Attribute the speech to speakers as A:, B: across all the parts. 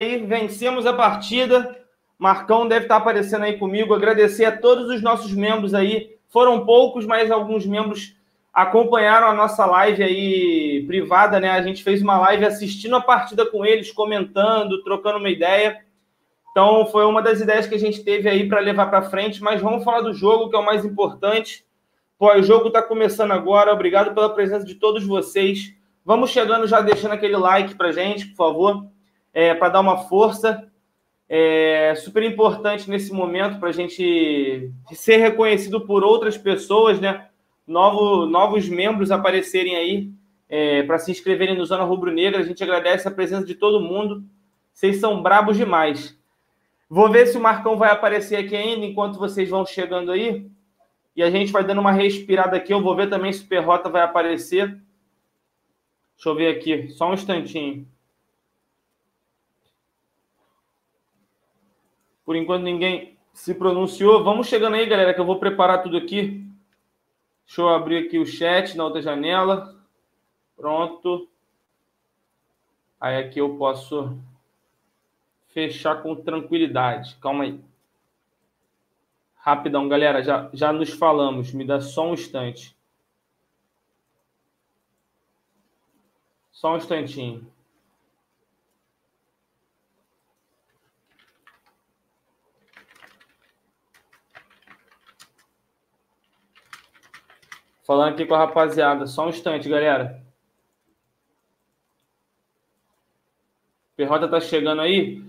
A: aí, vencemos a partida. Marcão deve estar aparecendo aí comigo. Agradecer a todos os nossos membros aí. Foram poucos, mas alguns membros acompanharam a nossa live aí privada, né? A gente fez uma live assistindo a partida com eles, comentando, trocando uma ideia. Então, foi uma das ideias que a gente teve aí para levar para frente. Mas vamos falar do jogo, que é o mais importante. O jogo está começando agora. Obrigado pela presença de todos vocês. Vamos chegando já deixando aquele like para gente, por favor, é, para dar uma força. É super importante nesse momento para a gente ser reconhecido por outras pessoas, né? Novo, novos membros aparecerem aí é, para se inscreverem no Zona Rubro Negra. A gente agradece a presença de todo mundo. Vocês são brabos demais. Vou ver se o Marcão vai aparecer aqui ainda enquanto vocês vão chegando aí. E a gente vai dando uma respirada aqui. Eu vou ver também se o Perrota vai aparecer. Deixa eu ver aqui, só um instantinho. Por enquanto ninguém se pronunciou. Vamos chegando aí, galera, que eu vou preparar tudo aqui. Deixa eu abrir aqui o chat na outra janela. Pronto. Aí aqui eu posso fechar com tranquilidade. Calma aí. Rapidão, galera, já, já nos falamos. Me dá só um instante. Só um instantinho. Falando aqui com a rapaziada. Só um instante, galera. Perrota tá chegando aí.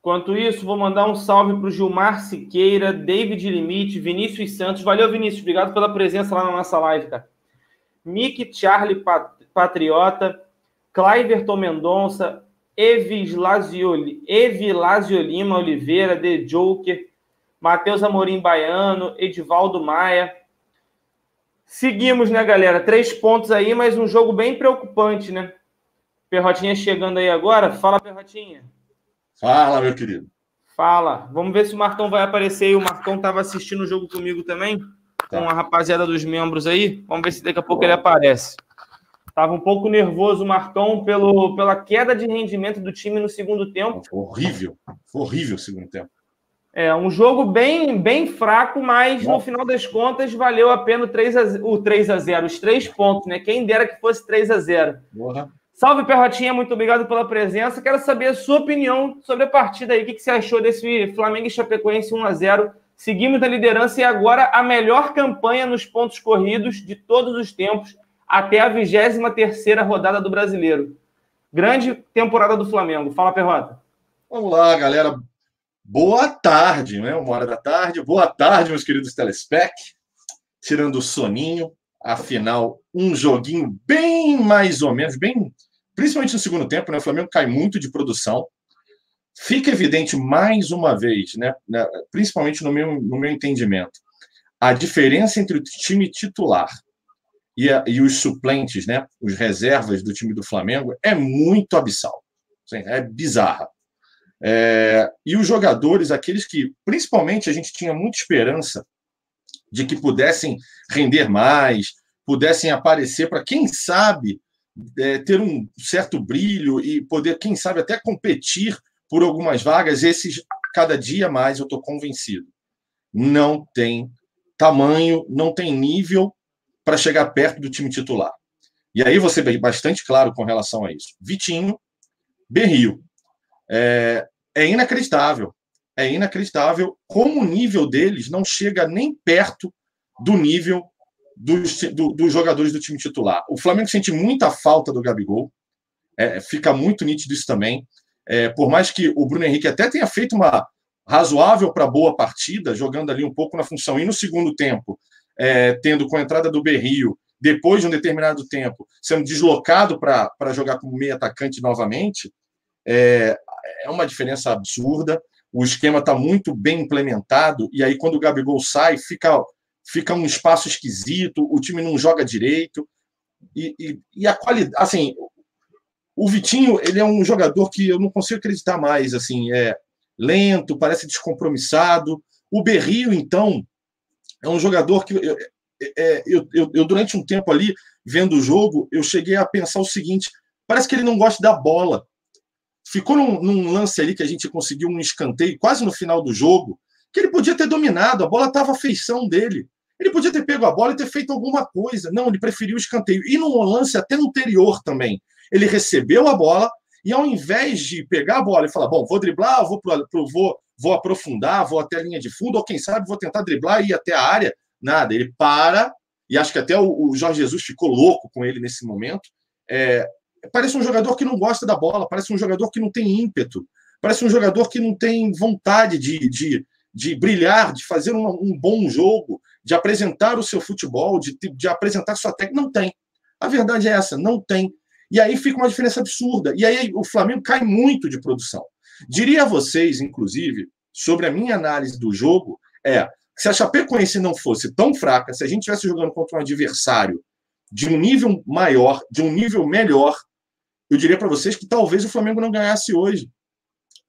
A: Enquanto isso, vou mandar um salve para o Gilmar Siqueira, David Limite, Vinícius Santos. Valeu, Vinícius. Obrigado pela presença lá na nossa live, cara. Mick Charlie Patriota, Cliverton Mendonça, Evilasio, Evilasio Lima Oliveira, The Joker, Matheus Amorim Baiano, Edivaldo Maia. Seguimos, né, galera? Três pontos aí, mas um jogo bem preocupante, né? Perrotinha chegando aí agora. Fala, Perrotinha.
B: Fala, meu querido.
A: Fala. Vamos ver se o Marcão vai aparecer. O Marcão estava assistindo o jogo comigo também, tá. com a rapaziada dos membros aí. Vamos ver se daqui a pouco ele aparece. Tava um pouco nervoso o Marcão pelo, pela queda de rendimento do time no segundo tempo.
B: Foi horrível. Foi horrível o segundo tempo.
A: É, um jogo bem, bem fraco, mas Bom. no final das contas valeu a pena o 3 a, o 3 a 0 os três pontos, né? Quem dera que fosse 3 a 0 Porra. Salve, Perrotinha, muito obrigado pela presença. Quero saber a sua opinião sobre a partida aí. O que você achou desse Flamengo e Chapecoense 1 a 0 Seguimos na liderança e agora a melhor campanha nos pontos corridos de todos os tempos, até a 23 rodada do Brasileiro. Grande temporada do Flamengo. Fala, Perrota.
B: Vamos lá, galera. Boa tarde, né? Uma hora da tarde. Boa tarde, meus queridos telespec. Tirando o soninho, afinal, um joguinho bem mais ou menos, bem principalmente no segundo tempo, né? O Flamengo cai muito de produção. Fica evidente mais uma vez, né? principalmente no meu, no meu entendimento, a diferença entre o time titular e, a, e os suplentes, né? Os reservas do time do Flamengo é muito abissal. É bizarra. É, e os jogadores, aqueles que, principalmente, a gente tinha muita esperança de que pudessem render mais, pudessem aparecer para, quem sabe, é, ter um certo brilho e poder, quem sabe, até competir por algumas vagas, esses, cada dia mais, eu estou convencido, não tem tamanho, não tem nível para chegar perto do time titular. E aí você vê bastante claro com relação a isso. Vitinho, Berrio. É, é inacreditável. É inacreditável como o nível deles não chega nem perto do nível dos, do, dos jogadores do time titular. O Flamengo sente muita falta do Gabigol, é, fica muito nítido isso também. É, por mais que o Bruno Henrique até tenha feito uma razoável para boa partida, jogando ali um pouco na função, e no segundo tempo, é, tendo com a entrada do Berrio, depois de um determinado tempo, sendo deslocado para jogar como meio atacante novamente, é, é uma diferença absurda. O esquema está muito bem implementado, e aí, quando o Gabigol sai, fica fica um espaço esquisito, o time não joga direito. E, e, e, a qualidade, assim, o Vitinho, ele é um jogador que eu não consigo acreditar mais, assim, é lento, parece descompromissado. O Berrio, então, é um jogador que eu, é, eu, eu, eu, durante um tempo ali, vendo o jogo, eu cheguei a pensar o seguinte: parece que ele não gosta da bola. Ficou num, num, lance ali que a gente conseguiu um escanteio quase no final do jogo, que ele podia ter dominado, a bola estava à feição dele. Ele podia ter pego a bola e ter feito alguma coisa. Não, ele preferiu o escanteio. E num lance até anterior também. Ele recebeu a bola e ao invés de pegar a bola e falar, bom, vou driblar, vou, pro, pro, vou, vou aprofundar, vou até a linha de fundo, ou quem sabe vou tentar driblar e ir até a área, nada. Ele para, e acho que até o, o Jorge Jesus ficou louco com ele nesse momento. É, parece um jogador que não gosta da bola, parece um jogador que não tem ímpeto, parece um jogador que não tem vontade de, de, de brilhar, de fazer um, um bom jogo, de apresentar o seu futebol, de, de apresentar sua técnica. Não tem. A verdade é essa, não tem. E aí fica uma diferença absurda. E aí o Flamengo cai muito de produção. Diria a vocês, inclusive, sobre a minha análise do jogo, é se a Chapecoense não fosse tão fraca, se a gente estivesse jogando contra um adversário de um nível maior, de um nível melhor, eu diria para vocês que talvez o Flamengo não ganhasse hoje.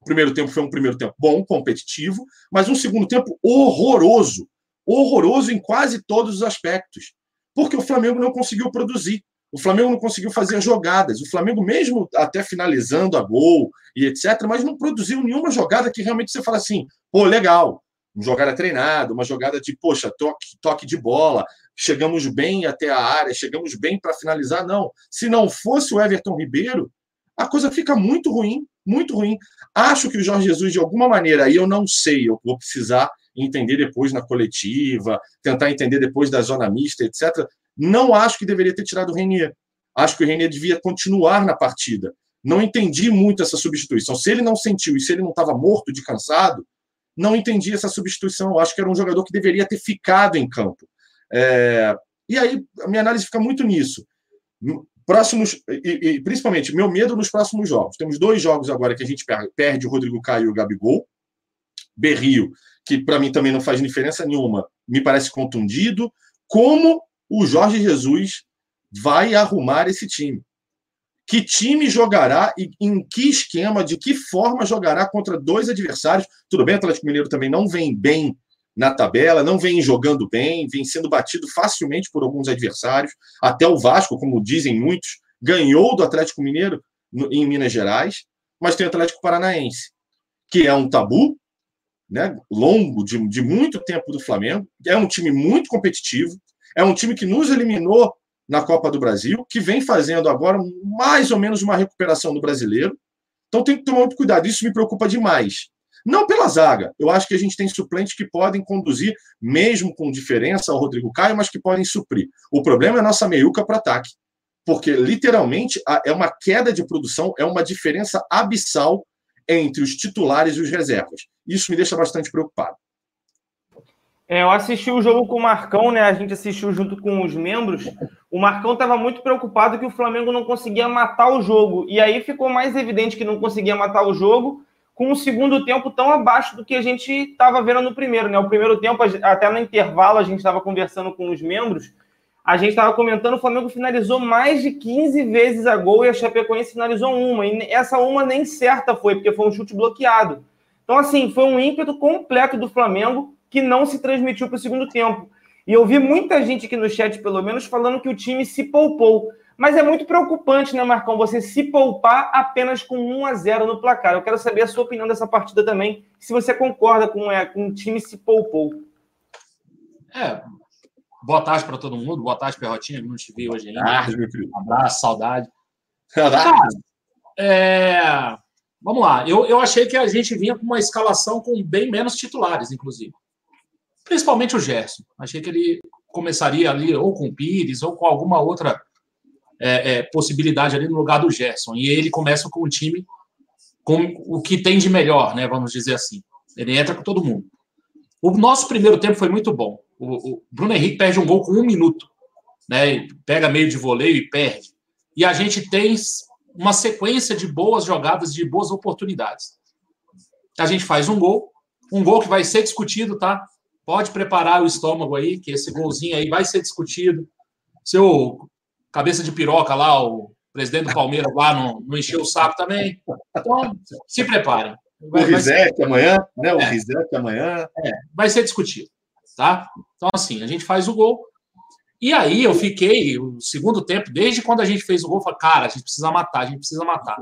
B: O primeiro tempo foi um primeiro tempo bom, competitivo, mas um segundo tempo horroroso. Horroroso em quase todos os aspectos. Porque o Flamengo não conseguiu produzir. O Flamengo não conseguiu fazer jogadas. O Flamengo, mesmo até finalizando a gol e etc., mas não produziu nenhuma jogada que realmente você fala assim: pô, legal, jogada treinada, uma jogada de, poxa, toque, toque de bola, chegamos bem até a área, chegamos bem para finalizar. Não. Se não fosse o Everton Ribeiro, a coisa fica muito ruim, muito ruim. Acho que o Jorge Jesus, de alguma maneira, aí eu não sei, eu vou precisar entender depois na coletiva, tentar entender depois da zona mista, etc. Não acho que deveria ter tirado o Renier. Acho que o Renier devia continuar na partida. Não entendi muito essa substituição. Se ele não sentiu e se ele não estava morto de cansado, não entendi essa substituição. Eu acho que era um jogador que deveria ter ficado em campo. É... E aí, a minha análise fica muito nisso. Próximos, e, e, principalmente, meu medo nos próximos jogos. Temos dois jogos agora que a gente perde, perde o Rodrigo Caio e o Gabigol. Berrio, que para mim também não faz diferença nenhuma, me parece contundido. Como o Jorge Jesus vai arrumar esse time. Que time jogará e em que esquema, de que forma jogará contra dois adversários? Tudo bem, o Atlético Mineiro também não vem bem na tabela, não vem jogando bem, vem sendo batido facilmente por alguns adversários. Até o Vasco, como dizem muitos, ganhou do Atlético Mineiro em Minas Gerais, mas tem o Atlético Paranaense, que é um tabu, né, longo, de, de muito tempo do Flamengo, é um time muito competitivo, é um time que nos eliminou na Copa do Brasil, que vem fazendo agora mais ou menos uma recuperação do brasileiro. Então tem que tomar muito cuidado. Isso me preocupa demais. Não pela zaga. Eu acho que a gente tem suplentes que podem conduzir, mesmo com diferença, ao Rodrigo Caio, mas que podem suprir. O problema é a nossa meiuca para ataque. Porque, literalmente, é uma queda de produção, é uma diferença abissal entre os titulares e os reservas. Isso me deixa bastante preocupado.
A: É, eu assisti o jogo com o Marcão, né? A gente assistiu junto com os membros. O Marcão estava muito preocupado que o Flamengo não conseguia matar o jogo. E aí ficou mais evidente que não conseguia matar o jogo com o segundo tempo tão abaixo do que a gente estava vendo no primeiro, né? O primeiro tempo, até no intervalo, a gente estava conversando com os membros. A gente estava comentando, o Flamengo finalizou mais de 15 vezes a gol e a Chapecoense finalizou uma. E essa uma nem certa foi, porque foi um chute bloqueado. Então, assim, foi um ímpeto completo do Flamengo que não se transmitiu para o segundo tempo. E eu vi muita gente aqui no chat, pelo menos, falando que o time se poupou. Mas é muito preocupante, né, Marcão, você se poupar apenas com 1 a 0 no placar. Eu quero saber a sua opinião dessa partida também, se você concorda com, é, com o time se poupou.
C: É, boa tarde para todo mundo, boa tarde, Perrotinha, não te vi hoje ainda. Tarde, meu filho. Um abraço, saudade. Saudade. É, vamos lá, eu, eu achei que a gente vinha com uma escalação com bem menos titulares, inclusive principalmente o Gerson. Achei que ele começaria ali ou com o Pires ou com alguma outra é, é, possibilidade ali no lugar do Gerson. E ele começa com o time com o que tem de melhor, né? Vamos dizer assim. Ele entra com todo mundo. O nosso primeiro tempo foi muito bom. O, o Bruno Henrique perde um gol com um minuto, né? Pega meio de voleio e perde. E a gente tem uma sequência de boas jogadas, de boas oportunidades. A gente faz um gol, um gol que vai ser discutido, tá? Pode preparar o estômago aí, que esse golzinho aí vai ser discutido. Seu cabeça de piroca lá, o presidente do Palmeiras lá, não, não encheu o saco também. Então, se preparem.
B: Vai, o Rizek ser... amanhã, né? O é, Rizek amanhã.
C: É, vai ser discutido, tá? Então, assim, a gente faz o gol. E aí eu fiquei, o segundo tempo, desde quando a gente fez o gol, eu falei, cara, a gente precisa matar, a gente precisa matar.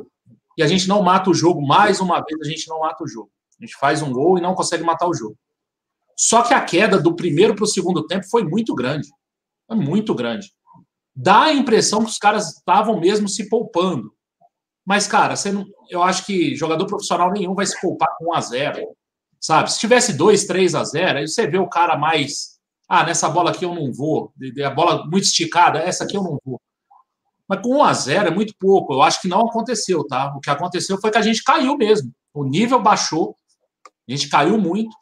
C: e a gente não mata o jogo. Mais uma vez, a gente não mata o jogo. A gente faz um gol e não consegue matar o jogo. Só que a queda do primeiro para o segundo tempo foi muito grande. Foi muito grande. Dá a impressão que os caras estavam mesmo se poupando. Mas, cara, não, eu acho que jogador profissional nenhum vai se poupar com 1 a 0 Sabe? Se tivesse 2, 3 a 0 aí você vê o cara mais. Ah, nessa bola aqui eu não vou. A bola muito esticada, essa aqui eu não vou. Mas com 1 a 0 é muito pouco. Eu acho que não aconteceu, tá? O que aconteceu foi que a gente caiu mesmo. O nível baixou, a gente caiu muito,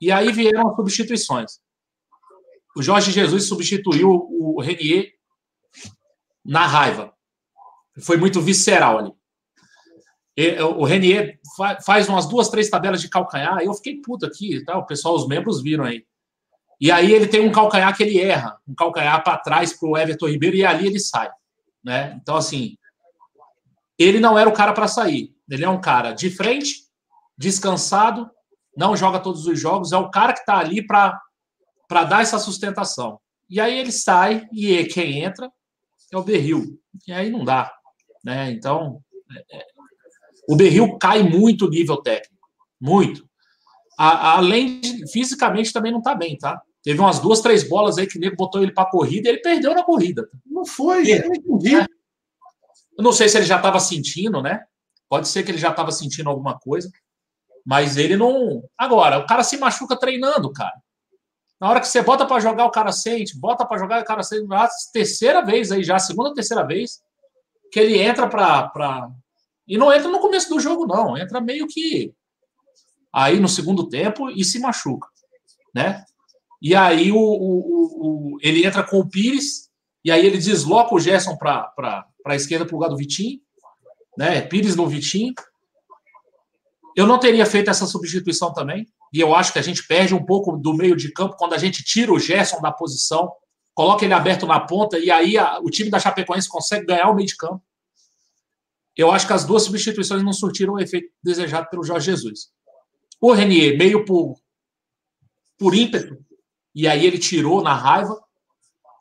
C: e aí vieram as substituições. O Jorge Jesus substituiu o Renier na raiva. Foi muito visceral ali. O Renier faz umas duas, três tabelas de calcanhar, eu fiquei puto aqui, tá? o pessoal, os membros viram aí. E aí ele tem um calcanhar que ele erra, um calcanhar para trás para o Everton Ribeiro, e ali ele sai. Né? Então, assim, ele não era o cara para sair. Ele é um cara de frente, descansado, não joga todos os jogos, é o cara que está ali para dar essa sustentação. E aí ele sai, e quem entra é o Berril. E aí não dá. Né? Então, é, é o Berril cai muito o nível técnico. Muito. A, além de, fisicamente também não está bem, tá? Teve umas duas, três bolas aí que o nego botou ele para corrida e ele perdeu na corrida.
B: Não foi, é. eu não entendi. É.
C: Eu não sei se ele já estava sentindo, né? Pode ser que ele já estava sentindo alguma coisa, mas ele não. Agora, o cara se machuca treinando, cara. Na hora que você bota para jogar, o cara sente, bota para jogar, o cara sente. A terceira vez aí já, segunda terceira vez, que ele entra para e não entra no começo do jogo, não. Entra meio que aí no segundo tempo e se machuca, né? E aí o, o, o ele entra com o Pires, e aí ele desloca o Gerson para a esquerda para o lugar do Vitinho, né? Pires no Vitinho. Eu não teria feito essa substituição também, e eu acho que a gente perde um pouco do meio de campo quando a gente tira o Gerson da posição, coloca ele aberto na ponta, e aí a, o time da Chapecoense consegue ganhar o meio de campo eu acho que as duas substituições não surtiram o efeito desejado pelo Jorge Jesus. O Renier, meio por, por ímpeto, e aí ele tirou na raiva.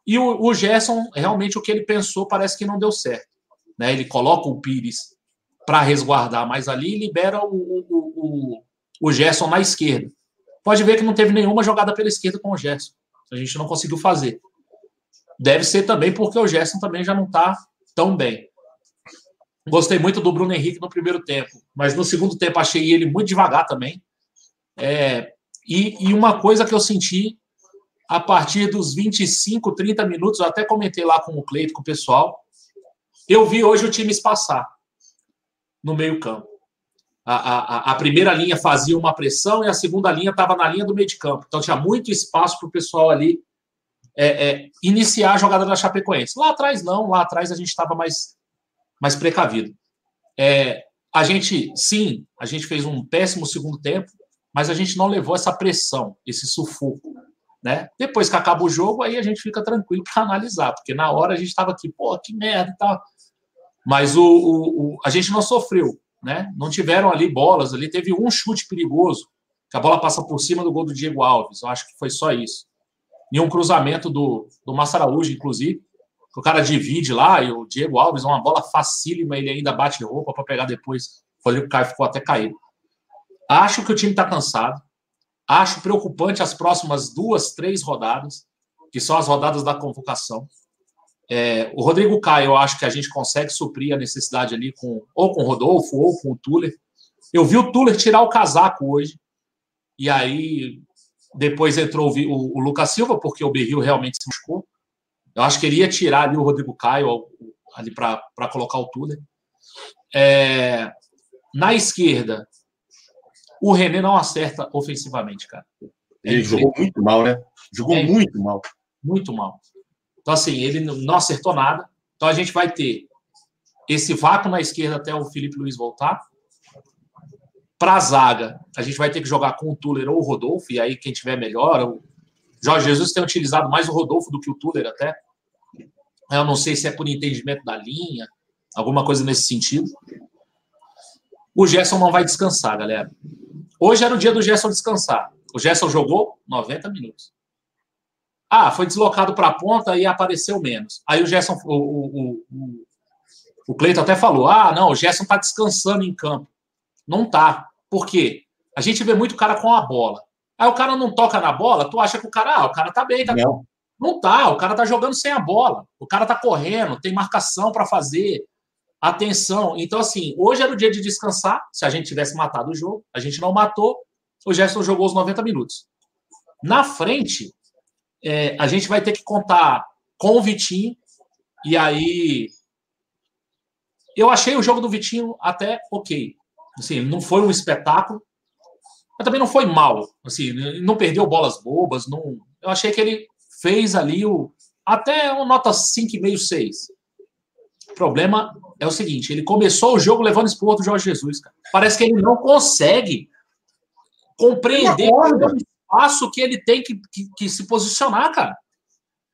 C: E o, o Gerson, realmente, o que ele pensou parece que não deu certo. Né? Ele coloca o Pires para resguardar mais ali e libera o, o, o, o Gerson na esquerda. Pode ver que não teve nenhuma jogada pela esquerda com o Gerson. A gente não conseguiu fazer. Deve ser também porque o Gerson também já não está tão bem. Gostei muito do Bruno Henrique no primeiro tempo, mas no segundo tempo achei ele muito devagar também. É, e, e, uma coisa que eu senti a partir dos 25, 30 minutos, eu até comentei lá com o Cleito, com o pessoal, eu vi hoje o time espaçar no meio-campo. A, a, a, primeira linha fazia uma pressão e a segunda linha estava na linha do meio de campo. Então tinha muito espaço para o pessoal ali é, é, iniciar a jogada da Chapecoense. Lá atrás, não, lá atrás a gente estava mais mais precavido. É, a gente, sim, a gente fez um péssimo segundo tempo, mas a gente não levou essa pressão, esse sufoco. Né? Depois que acaba o jogo, aí a gente fica tranquilo para analisar, porque na hora a gente estava aqui, pô, que merda e tal. Mas o, o, o, a gente não sofreu, né? Não tiveram ali bolas, ali teve um chute perigoso, que a bola passa por cima do gol do Diego Alves, eu acho que foi só isso. E um cruzamento do, do Massaraújo, inclusive, o cara divide lá, e o Diego Alves, uma bola facílima, ele ainda bate roupa para pegar depois. Foi o Caio ficou até caído. Acho que o time está cansado. Acho preocupante as próximas duas, três rodadas, que são as rodadas da convocação. É, o Rodrigo Caio, eu acho que a gente consegue suprir a necessidade ali com ou com o Rodolfo ou com o Tuller. Eu vi o Tuller tirar o casaco hoje, e aí depois entrou o, o Lucas Silva, porque o Berril realmente se machucou. Eu acho que ele ia tirar ali o Rodrigo Caio ali para colocar o Tuller. É, na esquerda, o René não acerta ofensivamente, cara.
B: É ele jogou muito mal, né? Jogou é, muito mal.
C: Muito mal. Então, assim, ele não acertou nada. Então, a gente vai ter esse vácuo na esquerda até o Felipe Luiz voltar. Para a zaga, a gente vai ter que jogar com o Tuller ou o Rodolfo, e aí quem tiver melhor. O Jorge Jesus tem utilizado mais o Rodolfo do que o Tuller até. Eu não sei se é por entendimento da linha, alguma coisa nesse sentido. O Gerson não vai descansar, galera. Hoje era o dia do Gerson descansar. O Gerson jogou 90 minutos. Ah, foi deslocado para a ponta e apareceu menos. Aí o Gerson, o, o, o, O Cleiton até falou: ah, não, o Gerson está descansando em campo. Não tá. Por quê? A gente vê muito cara com a bola. Aí o cara não toca na bola, tu acha que o cara, ah, o cara tá bem, tá Não, não tá, o cara tá jogando sem a bola. O cara tá correndo, tem marcação para fazer, atenção. Então, assim, hoje era o dia de descansar. Se a gente tivesse matado o jogo, a gente não matou. O Gerson jogou os 90 minutos. Na frente, é, a gente vai ter que contar com o Vitinho. E aí. Eu achei o jogo do Vitinho até ok. Assim, não foi um espetáculo, mas também não foi mal. Assim, não perdeu bolas bobas. Não... Eu achei que ele fez ali o até uma nota 5,5, 6. O problema é o seguinte: ele começou o jogo levando esporro do Jorge Jesus. Cara. Parece que ele não consegue compreender o espaço que ele tem que, que, que se posicionar, cara.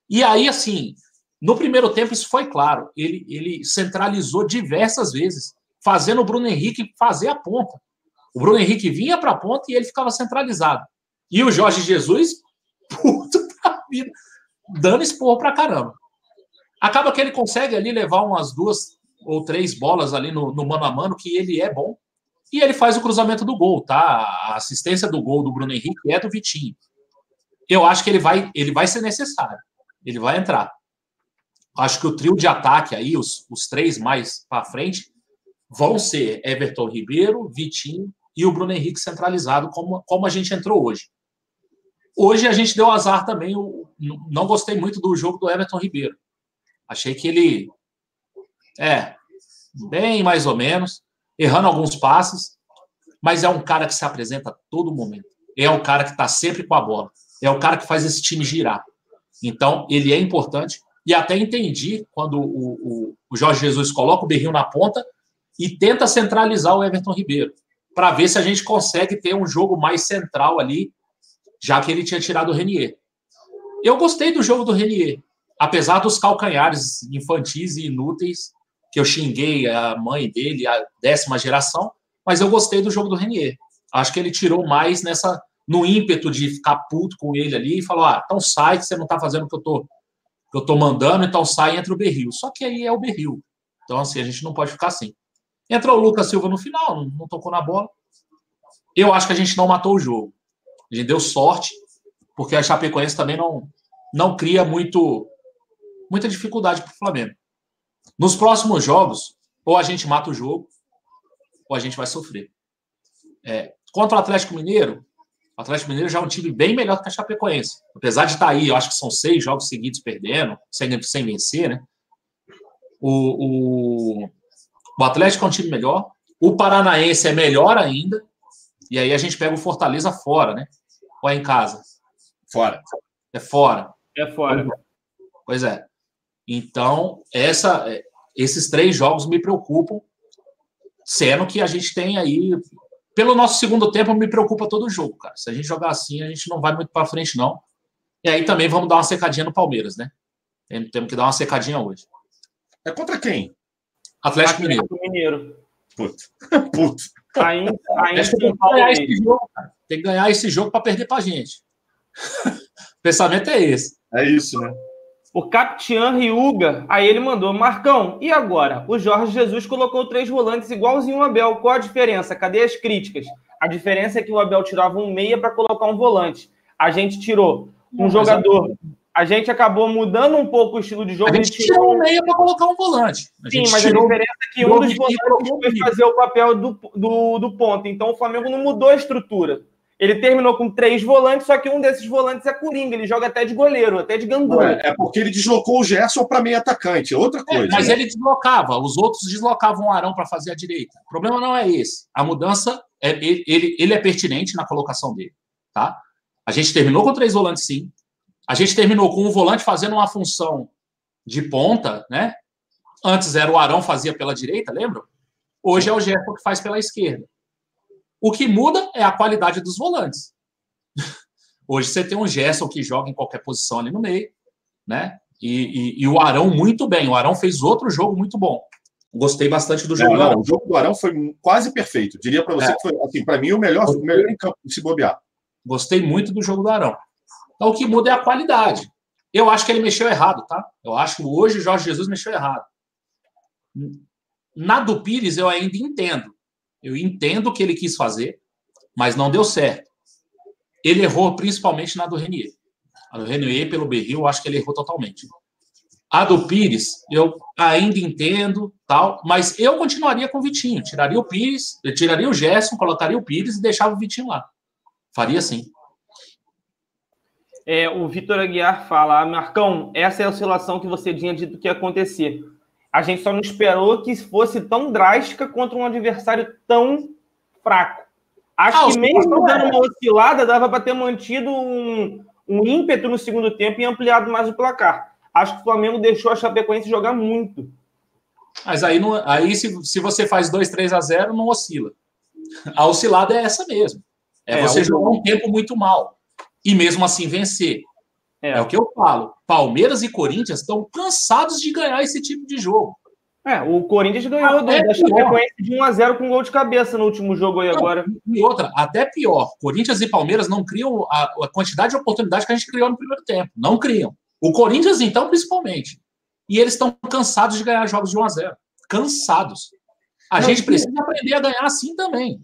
C: E aí, assim, no primeiro tempo, isso foi claro. Ele, ele centralizou diversas vezes, fazendo o Bruno Henrique fazer a ponta. O Bruno Henrique vinha para a ponta e ele ficava centralizado. E o Jorge Jesus, puto da vida, dando esporro para caramba. Acaba que ele consegue ali levar umas duas ou três bolas ali no, no mano a mano, que ele é bom. E ele faz o cruzamento do gol, tá? A assistência do gol do Bruno Henrique é do Vitinho. Eu acho que ele vai, ele vai ser necessário. Ele vai entrar. Acho que o trio de ataque aí, os, os três mais para frente, vão ser Everton Ribeiro, Vitinho e o Bruno Henrique centralizado, como, como a gente entrou hoje. Hoje a gente deu azar também. Eu não gostei muito do jogo do Everton Ribeiro. Achei que ele. É, bem mais ou menos, errando alguns passes, mas é um cara que se apresenta a todo momento. É o cara que está sempre com a bola. É o cara que faz esse time girar. Então, ele é importante. E até entendi quando o, o, o Jorge Jesus coloca o Berril na ponta e tenta centralizar o Everton Ribeiro para ver se a gente consegue ter um jogo mais central ali, já que ele tinha tirado o Renier. Eu gostei do jogo do Renier, apesar dos calcanhares infantis e inúteis que eu xinguei a mãe dele, a décima geração, mas eu gostei do jogo do Renier. Acho que ele tirou mais nessa no ímpeto de ficar puto com ele ali e falou: "Ah, então sai que você não tá fazendo o que eu tô que eu tô mandando, então sai entre o Berril". Só que aí é o Berril. Então assim, a gente não pode ficar assim. Entrou o Lucas Silva no final, não tocou na bola. Eu acho que a gente não matou o jogo. A gente deu sorte, porque a Chapecoense também não, não cria muito muita dificuldade para o Flamengo. Nos próximos jogos, ou a gente mata o jogo, ou a gente vai sofrer. É, contra o Atlético Mineiro, o Atlético Mineiro já é um time bem melhor que a Chapecoense. Apesar de estar tá aí, eu acho que são seis jogos seguidos perdendo, sem, sem vencer, né? O, o, o Atlético é um time melhor. O Paranaense é melhor ainda. E aí a gente pega o Fortaleza fora, né? Ou é em casa?
B: Fora.
C: É fora.
A: É fora.
C: Pois é. Então, essa, esses três jogos me preocupam, sendo que a gente tem aí. Pelo nosso segundo tempo, me preocupa todo o jogo, cara. Se a gente jogar assim, a gente não vai muito para frente, não. E aí também vamos dar uma secadinha no Palmeiras, né? Temos que dar uma secadinha hoje.
B: É contra quem?
C: Atlético, Mineiro.
A: Mineiro.
B: Puto. Puto.
A: Ainda, ainda
C: tem, que ganhar esse jogo, cara. tem que ganhar esse jogo para perder para gente. o pensamento é esse.
B: É isso, né?
A: O Capitão Ryuga, aí ele mandou, Marcão, e agora? O Jorge Jesus colocou três volantes igualzinho o Abel. Qual a diferença? Cadê as críticas? A diferença é que o Abel tirava um meia para colocar um volante. A gente tirou um Não, jogador a gente acabou mudando um pouco o estilo de jogo.
C: A gente tirou um meia para colocar um volante.
A: A Sim, mas a diferença é que um dos volantes foi fazer o papel do, do, do ponto. Então o Flamengo não mudou a estrutura. Ele terminou com três volantes, só que um desses volantes é Coringa. Ele joga até de goleiro, até de gandula.
B: É, é porque ele deslocou o Gerson para meio atacante. É outra coisa.
C: É, mas né? ele deslocava. Os outros deslocavam o Arão para fazer a direita. O problema não é esse. A mudança, é, ele, ele, ele é pertinente na colocação dele. Tá? A gente terminou com três volantes, sim. A gente terminou com o volante fazendo uma função de ponta, né? Antes era o Arão fazia pela direita, lembra? Hoje é o Gerson que faz pela esquerda. O que muda é a qualidade dos volantes. Hoje você tem um Gerson que joga em qualquer posição ali no meio, né? E, e, e, o Arão muito bem. O Arão fez outro jogo muito bom. Gostei bastante do jogo.
B: Não, não, o jogo do Arão foi quase perfeito. Diria para você é. que foi, assim, para mim, o melhor, o melhor em campo, se bobear.
C: Gostei muito do jogo do Arão. Então, o que muda é a qualidade. Eu acho que ele mexeu errado, tá? Eu acho que hoje o Jorge Jesus mexeu errado. na do Pires eu ainda entendo. Eu entendo o que ele quis fazer, mas não deu certo. Ele errou principalmente na do Renier. A do Renier, pelo Berril, eu acho que ele errou totalmente. A do Pires, eu ainda entendo, tal, mas eu continuaria com o Vitinho. Tiraria o Pires, tiraria o Gerson, colocaria o Pires e deixava o Vitinho lá. Faria assim.
A: É, o Vitor Aguiar fala, ah, Marcão, essa é a oscilação que você tinha dito que ia acontecer. A gente só não esperou que fosse tão drástica contra um adversário tão fraco. Acho ah, que mesmo dando uma oscilada, dava para ter mantido um, um ímpeto no segundo tempo e ampliado mais o placar acho que o Flamengo deixou a Chapecoense jogar muito.
C: Mas aí, não, aí se, se você faz 2, 3 a 0, não oscila. A oscilada é essa mesmo. É, é você jogar um tempo muito mal. E mesmo assim vencer. É. é. o que eu falo. Palmeiras e Corinthians estão cansados de ganhar esse tipo de jogo.
A: É, o Corinthians ganhou do, da Chapecoense de 1 a 0 com gol de cabeça no último jogo aí não, agora.
C: E outra, até pior. Corinthians e Palmeiras não criam a, a quantidade de oportunidades que a gente criou no primeiro tempo. Não criam. O Corinthians, então, principalmente. E eles estão cansados de ganhar jogos de 1 a 0 Cansados. A Não, gente precisa aprender a ganhar assim também.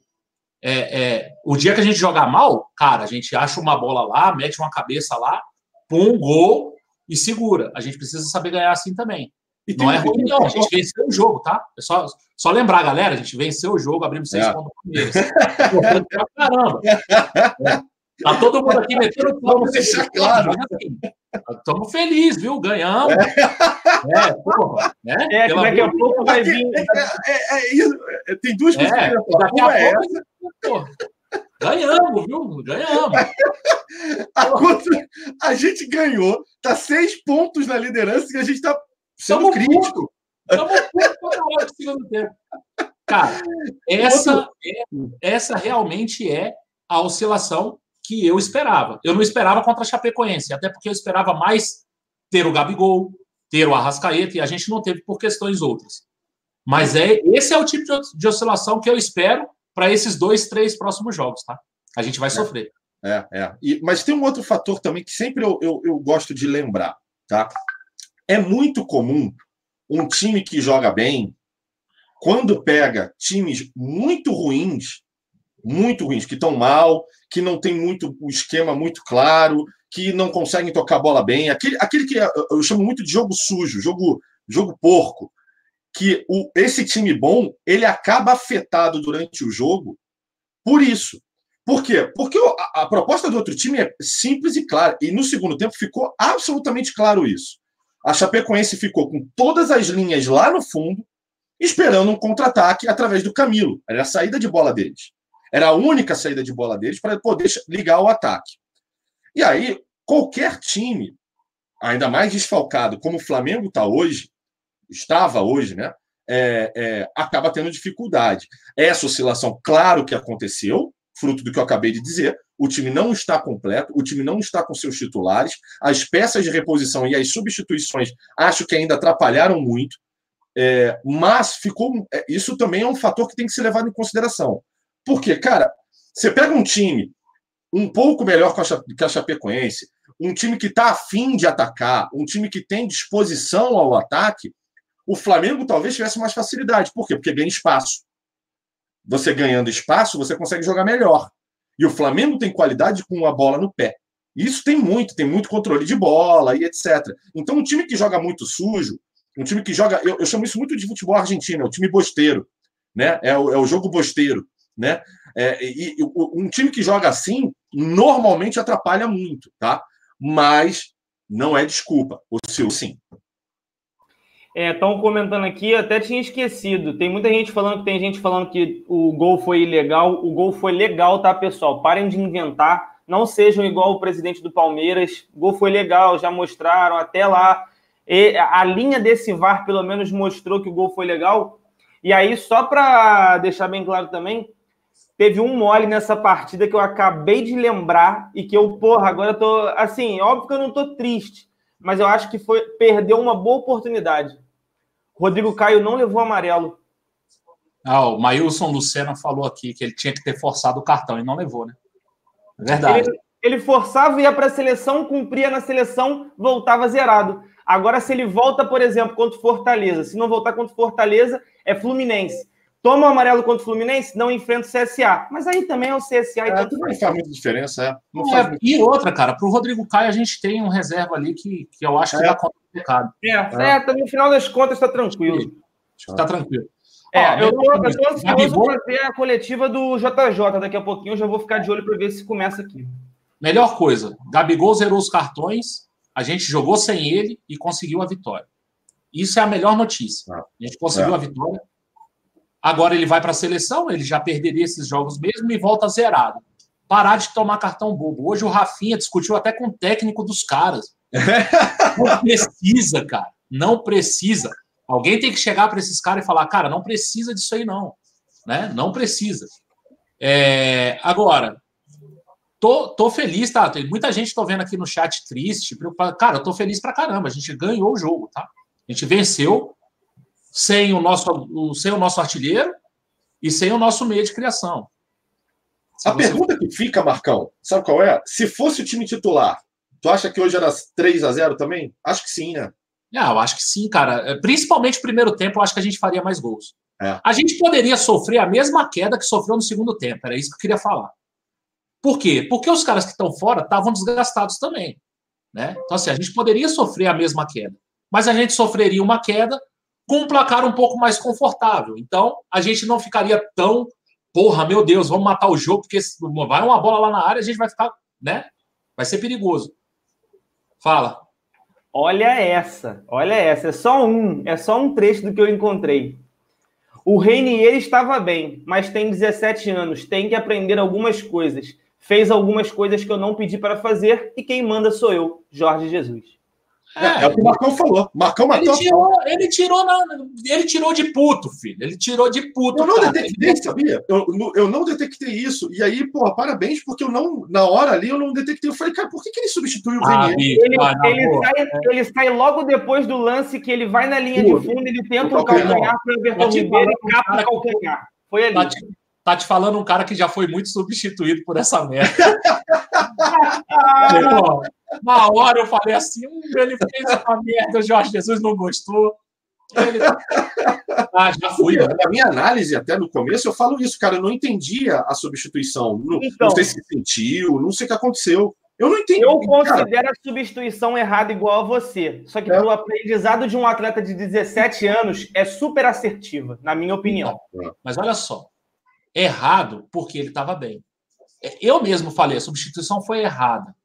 C: É, é, o dia que a gente jogar mal, cara, a gente acha uma bola lá, mete uma cabeça lá, pum, gol e segura. A gente precisa saber ganhar assim também. E não é ruim, não. A gente venceu o jogo, tá? É só, só lembrar, galera, a gente venceu o jogo, abrimos seis é. pontos primeiros. Caramba! É. Tá todo mundo aqui metendo o pau. Deixa claro. Estamos assim, felizes, viu? Ganhamos. É, é porra. Né?
A: É, que daqui a pouco vai vir.
B: É, é, é. Tem duas coisas
C: é, Daqui a é pouco, porra. Ganhamos, viu? Ganhamos.
B: A, contra... a gente ganhou, tá seis pontos na liderança e a gente tá sendo Tamo crítico. Estamos
C: putos segundo tempo. Cara, essa, é, essa realmente é a oscilação que eu esperava. Eu não esperava contra a Chapecoense, até porque eu esperava mais ter o Gabigol, ter o Arrascaeta, e a gente não teve por questões outras. Mas é esse é o tipo de, de oscilação que eu espero para esses dois, três próximos jogos, tá? A gente vai é, sofrer.
B: É, é. E, mas tem um outro fator também que sempre eu, eu, eu gosto de lembrar, tá? É muito comum um time que joga bem, quando pega times muito ruins, muito ruins, que estão mal, que não tem muito o esquema muito claro, que não conseguem tocar a bola bem. Aquele, aquele que eu chamo muito de jogo sujo, jogo, jogo porco. Que o, esse time bom ele acaba afetado durante o jogo por isso. Por quê? Porque a, a proposta do outro time é simples e clara. E no segundo tempo ficou absolutamente claro isso. A Chapecoense ficou com todas as linhas lá no fundo, esperando um contra-ataque através do Camilo. Era a saída de bola deles. Era a única saída de bola deles para poder ligar o ataque. E aí, qualquer time, ainda mais desfalcado, como o Flamengo está hoje, estava hoje, né? É, é, acaba tendo dificuldade. Essa oscilação, claro que aconteceu, fruto do que eu acabei de dizer. O time não está completo, o time não está com seus titulares, as peças de reposição e as substituições acho que ainda atrapalharam muito, é, mas ficou. É, isso também é um fator que tem que ser levado em consideração. Porque, cara, você pega um time um pouco melhor que a Chapecoense, um time que está afim de atacar, um time que tem disposição ao ataque, o Flamengo talvez tivesse mais facilidade. Por quê? Porque ganha espaço. Você ganhando espaço, você consegue jogar melhor. E o Flamengo tem qualidade com a bola no pé. Isso tem muito, tem muito controle de bola e etc. Então, um time que joga muito sujo, um time que joga. Eu, eu chamo isso muito de futebol argentino, é o time bosteiro. Né? É, o, é o jogo bosteiro né? É, e, e, um time que joga assim normalmente atrapalha muito, tá? Mas não é desculpa. O seu sim.
A: Estão é, comentando aqui, até tinha esquecido. Tem muita gente falando que tem gente falando que o gol foi ilegal. O gol foi legal, tá, pessoal? Parem de inventar. Não sejam igual o presidente do Palmeiras. O gol foi legal, já mostraram até lá. E a linha desse VAR, pelo menos, mostrou que o gol foi legal. E aí, só para deixar bem claro também, teve um mole nessa partida que eu acabei de lembrar e que eu, porra, agora eu tô. Assim, óbvio que eu não tô triste, mas eu acho que foi perdeu uma boa oportunidade. Rodrigo Caio não levou amarelo.
C: Ah, o Mailson Lucena falou aqui que ele tinha que ter forçado o cartão e não levou, né? É verdade.
A: Ele, ele forçava, ia para a seleção, cumpria na seleção, voltava zerado. Agora, se ele volta, por exemplo, contra Fortaleza, se não voltar contra Fortaleza, é Fluminense. Toma o amarelo contra o Fluminense, não enfrenta o CSA. Mas aí também é o CSA
B: e é, tanto Não faz muita diferença, é. Não
C: é, faz e outra, cara, para o Rodrigo Caio a gente tem um reserva ali que, que eu acho que é. dá conta do
A: pecado. É, é. é, no final das contas está tranquilo.
C: Está tranquilo.
A: É, eu, tô, eu tô ansioso para ver a coletiva do JJ daqui a pouquinho. Eu já vou ficar de olho para ver se começa aqui.
C: Melhor coisa: Gabigol zerou os cartões, a gente jogou sem ele e conseguiu a vitória. Isso é a melhor notícia. Ah, a gente conseguiu é. a vitória. Agora ele vai para a seleção, ele já perderia esses jogos mesmo e volta zerado. Parar de tomar cartão bobo. Hoje o Rafinha discutiu até com o técnico dos caras. Não precisa, cara. Não precisa. Alguém tem que chegar para esses caras e falar, cara, não precisa disso aí, não. Né? Não precisa. É, agora, tô, tô feliz, tá? Tem muita gente tô vendo aqui no chat triste, preocupado. Cara, eu tô feliz pra caramba. A gente ganhou o jogo, tá? A gente venceu sem o nosso, sem o nosso artilheiro e sem o nosso meio de criação.
B: Se a você... pergunta que fica, Marcão, sabe qual é? Se fosse o time titular, tu acha que hoje era 3 a 0 também? Acho que sim, né?
C: Ah, eu acho que sim, cara. É, principalmente no primeiro tempo, eu acho que a gente faria mais gols. É. A gente poderia sofrer a mesma queda que sofreu no segundo tempo. Era isso que eu queria falar. Por quê? Porque os caras que estão fora estavam desgastados também. Né? Então, assim, a gente poderia sofrer a mesma queda. Mas a gente sofreria uma queda com um placar um pouco mais confortável. Então, a gente não ficaria tão, porra, meu Deus, vamos matar o jogo, porque vai uma bola lá na área, a gente vai ficar, né? Vai ser perigoso. Fala.
A: Olha essa, olha essa. É só um, é só um trecho do que eu encontrei. O Reinier estava bem, mas tem 17 anos, tem que aprender algumas coisas. Fez algumas coisas que eu não pedi para fazer e quem manda sou eu, Jorge Jesus.
B: É, é, o que o Marcão falou. Marcão matou.
C: Ele tirou, ele tirou, na, ele tirou de puto, filho. Ele tirou de puto.
B: Eu não cara. detectei, sabia? Eu, eu não detectei isso. E aí, pô, parabéns, porque eu não, na hora ali, eu não detectei. Eu falei, cara, por que, que ele substituiu o ah, Renier?
A: Ele, ah, ele, sai, ele, sai, logo depois do lance que ele vai na linha de fundo, ele tenta um calcanhar para o Everton Ribeiro e capa o calcanhar. Foi ali.
C: Tá te, tá te falando um cara que já foi muito substituído por essa merda. Na hora eu falei assim, hum, ele fez essa merda, o Jorge Jesus não gostou. Ele...
B: Ah, já fui. Na minha análise, até no começo, eu falo isso, cara. Eu não entendia a substituição. Não, então, não sei se sentiu, não sei o que aconteceu. Eu não entendi.
A: Eu considero cara. a substituição errada igual a você. Só que é. o aprendizado de um atleta de 17 anos é super assertiva, na minha opinião.
C: É. Mas olha só, errado porque ele estava bem. Eu mesmo falei, a substituição foi errada.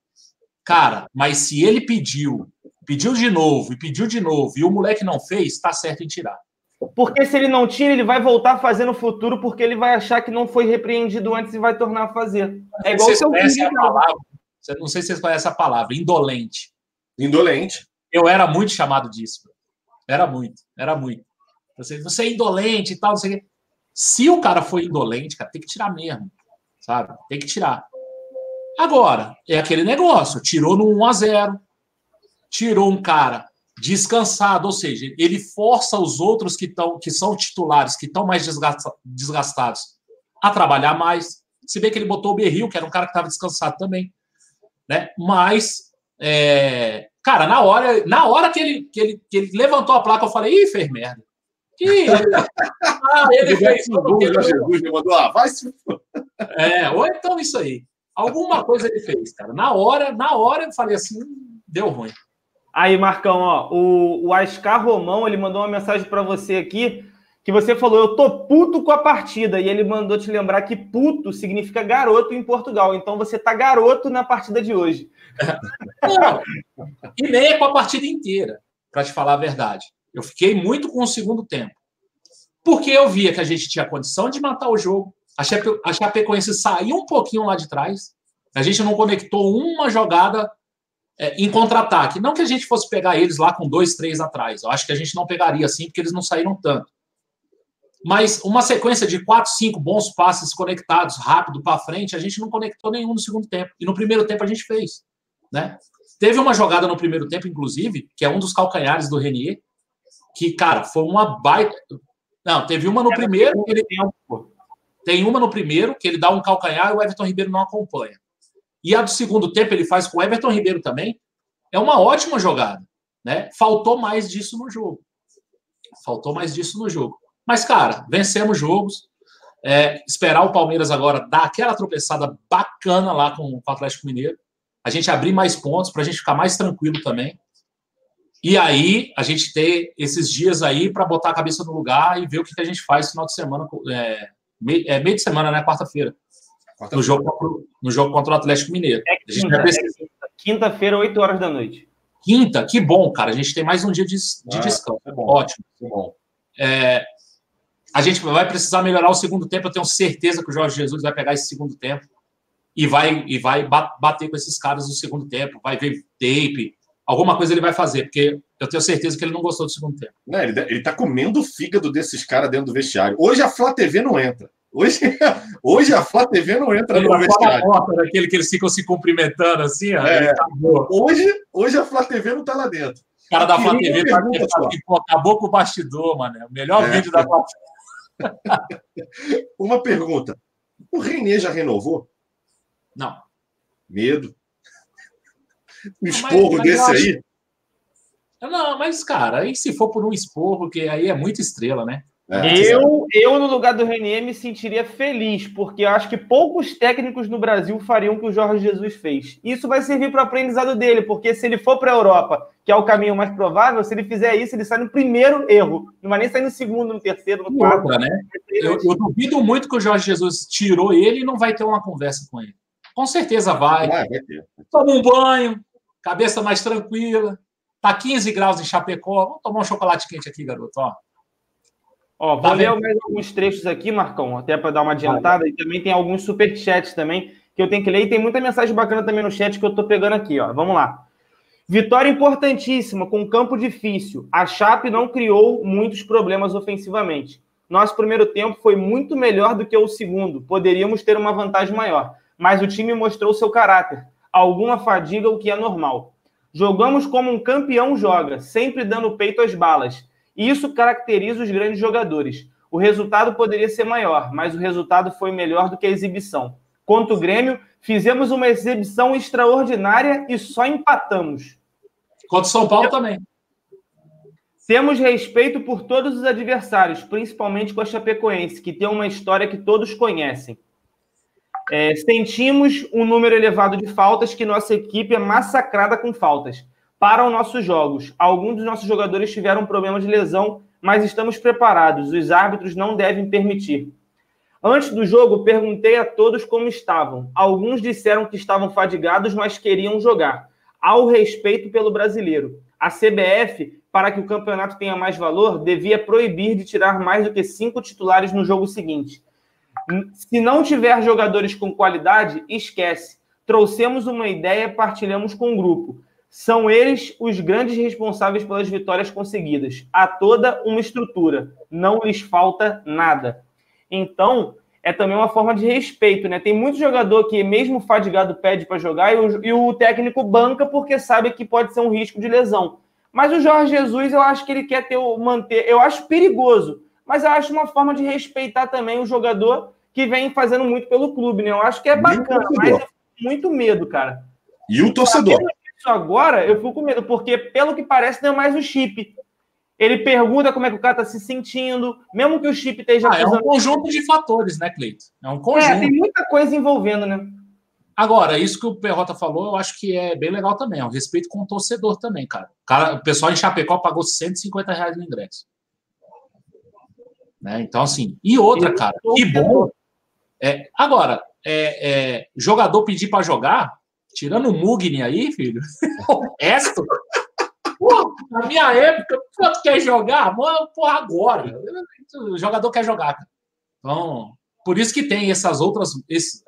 C: Cara, mas se ele pediu, pediu de novo e pediu de novo e o moleque não fez, tá certo em tirar.
A: Porque se ele não tira, ele vai voltar a fazer no futuro porque ele vai achar que não foi repreendido antes e vai tornar a fazer.
C: É igual vocês conhecem a palavra. Não sei se vocês conhecem a palavra, indolente.
B: Indolente.
C: Eu era muito chamado disso. Era muito, era muito. Você, você é indolente e tal, não sei o quê. Se o cara foi indolente, cara, tem que tirar mesmo. Sabe? Tem que tirar. Agora, é aquele negócio, tirou no 1 a 0 tirou um cara descansado, ou seja, ele força os outros que, tão, que são titulares, que estão mais desgastados, a trabalhar mais. Se bem que ele botou o Berril, que era um cara que estava descansado também. Né? Mas, é... cara, na hora, na hora que, ele, que, ele, que ele levantou a placa, eu falei, ih, fez merda. Que... ah, ele fez. Jesus me mandou, ah, vai se. É, ou então isso aí. Alguma coisa ele fez, cara. Na hora, na hora eu falei assim, deu ruim.
A: Aí, Marcão, ó, o, o Ascar Romão, ele mandou uma mensagem para você aqui, que você falou, eu tô puto com a partida, e ele mandou te lembrar que puto significa garoto em Portugal, então você tá garoto na partida de hoje.
C: Não, e nem é com a partida inteira, para te falar a verdade. Eu fiquei muito com o segundo tempo, porque eu via que a gente tinha condição de matar o jogo, a Chapecoense saiu um pouquinho lá de trás. A gente não conectou uma jogada é, em contra-ataque. Não que a gente fosse pegar eles lá com dois, três atrás. Eu acho que a gente não pegaria assim, porque eles não saíram tanto. Mas uma sequência de quatro, cinco bons passes conectados rápido para frente, a gente não conectou nenhum no segundo tempo. E no primeiro tempo a gente fez. Né? Teve uma jogada no primeiro tempo, inclusive, que é um dos calcanhares do Renier, que, cara, foi uma baita. Não, teve uma no primeiro. Ele... Tem uma no primeiro, que ele dá um calcanhar e o Everton Ribeiro não acompanha. E a do segundo tempo ele faz com o Everton Ribeiro também. É uma ótima jogada. Né? Faltou mais disso no jogo. Faltou mais disso no jogo. Mas, cara, vencemos jogos. É, esperar o Palmeiras agora dar aquela tropeçada bacana lá com, com o Atlético Mineiro. A gente abrir mais pontos para a gente ficar mais tranquilo também. E aí, a gente ter esses dias aí para botar a cabeça no lugar e ver o que, que a gente faz no final de semana. É, meio, é meio de semana, né? Quarta-feira. Quarta no, jogo, no jogo contra o Atlético Mineiro. É
A: quinta-feira, é quinta 8 horas da noite.
C: Quinta, que bom, cara. A gente tem mais um dia de, de ah, descanso. É bom, Ótimo. É bom. É, a gente vai precisar melhorar o segundo tempo. Eu tenho certeza que o Jorge Jesus vai pegar esse segundo tempo e vai, e vai bater com esses caras no segundo tempo. Vai ver tape, alguma coisa ele vai fazer, porque eu tenho certeza que ele não gostou do segundo tempo.
B: Não, ele, ele tá comendo o fígado desses caras dentro do vestiário. Hoje a Flá TV não entra. Hoje, hoje a Flá TV não entra ele no vestiário.
C: Porta daquele que eles ficam se cumprimentando assim, ó,
B: é, hoje, hoje a Flá TV não tá lá dentro.
C: O cara da Flá TV tá acabou com o bastidor, mano. O melhor é. vídeo da Flá
B: Uma pergunta. O René já renovou?
C: Não.
B: Medo. Um esporro mas, mas desse aí?
C: Não, mas, cara, aí se for por um esporro, que aí é muita estrela, né?
A: É, eu, eu, no lugar do Renier, me sentiria feliz, porque eu acho que poucos técnicos no Brasil fariam o que o Jorge Jesus fez. Isso vai servir para o aprendizado dele, porque se ele for para a Europa, que é o caminho mais provável, se ele fizer isso, ele sai no primeiro erro. Não vai nem sair no segundo, no terceiro, no quarto. Outra,
C: né? Eu, eu, duvido muito que o Jorge Jesus tirou ele e não vai ter uma conversa com ele. Com certeza vai. vai, vai Toma um banho, cabeça mais tranquila. Tá 15 graus em Chapecó. Vamos tomar um chocolate quente aqui, garoto. Ó.
A: Ó, vou tá ler mais alguns trechos aqui, Marcão, até para dar uma adiantada. E também tem alguns superchats também que eu tenho que ler. E tem muita mensagem bacana também no chat que eu estou pegando aqui, ó. Vamos lá. Vitória importantíssima, com campo difícil. A Chape não criou muitos problemas ofensivamente. Nosso primeiro tempo foi muito melhor do que o segundo. Poderíamos ter uma vantagem maior. Mas o time mostrou seu caráter. Alguma fadiga, o que é normal. Jogamos como um campeão joga, sempre dando peito às balas. E isso caracteriza os grandes jogadores. O resultado poderia ser maior, mas o resultado foi melhor do que a exibição. Quanto o Grêmio, fizemos uma exibição extraordinária e só empatamos.
C: Contra o São Paulo também.
A: Temos respeito por todos os adversários, principalmente com a Chapecoense, que tem uma história que todos conhecem. É, sentimos um número elevado de faltas que nossa equipe é massacrada com faltas. Para os nossos jogos, alguns dos nossos jogadores tiveram problemas de lesão, mas estamos preparados. Os árbitros não devem permitir. Antes do jogo, perguntei a todos como estavam. Alguns disseram que estavam fadigados, mas queriam jogar. Ao respeito pelo brasileiro. A CBF, para que o campeonato tenha mais valor, devia proibir de tirar mais do que cinco titulares no jogo seguinte. Se não tiver jogadores com qualidade, esquece. Trouxemos uma ideia, partilhamos com o grupo. São eles os grandes responsáveis pelas vitórias conseguidas. Há toda uma estrutura, não lhes falta nada. Então, é também uma forma de respeito, né? Tem muito jogador que, mesmo fadigado, pede para jogar e o, e o técnico banca porque sabe que pode ser um risco de lesão. Mas o Jorge Jesus, eu acho que ele quer ter manter. Eu acho perigoso, mas eu acho uma forma de respeitar também o jogador que vem fazendo muito pelo clube, né? Eu acho que é bacana, mas eu muito medo, cara.
B: E o torcedor?
A: Isso agora eu fico com medo, porque pelo que parece não é mais o chip. Ele pergunta como é que o cara tá se sentindo, mesmo que o chip esteja.
C: Ah, é um conjunto de fatores, né, Cleito? É um conjunto. É,
A: tem muita coisa envolvendo, né?
C: Agora, isso que o Perrota falou, eu acho que é bem legal também. É um respeito com o torcedor também, cara. O, cara, o pessoal em Chapecó pagou 150 reais no ingresso. Né? Então, assim. E outra, cara, que bom é, agora, é, é, jogador pedir para jogar, tirando o Mugni aí, filho, o resto. Na minha época, quanto quer jogar? Mano, porra, agora. O jogador quer jogar. Então, por isso que tem essas outras,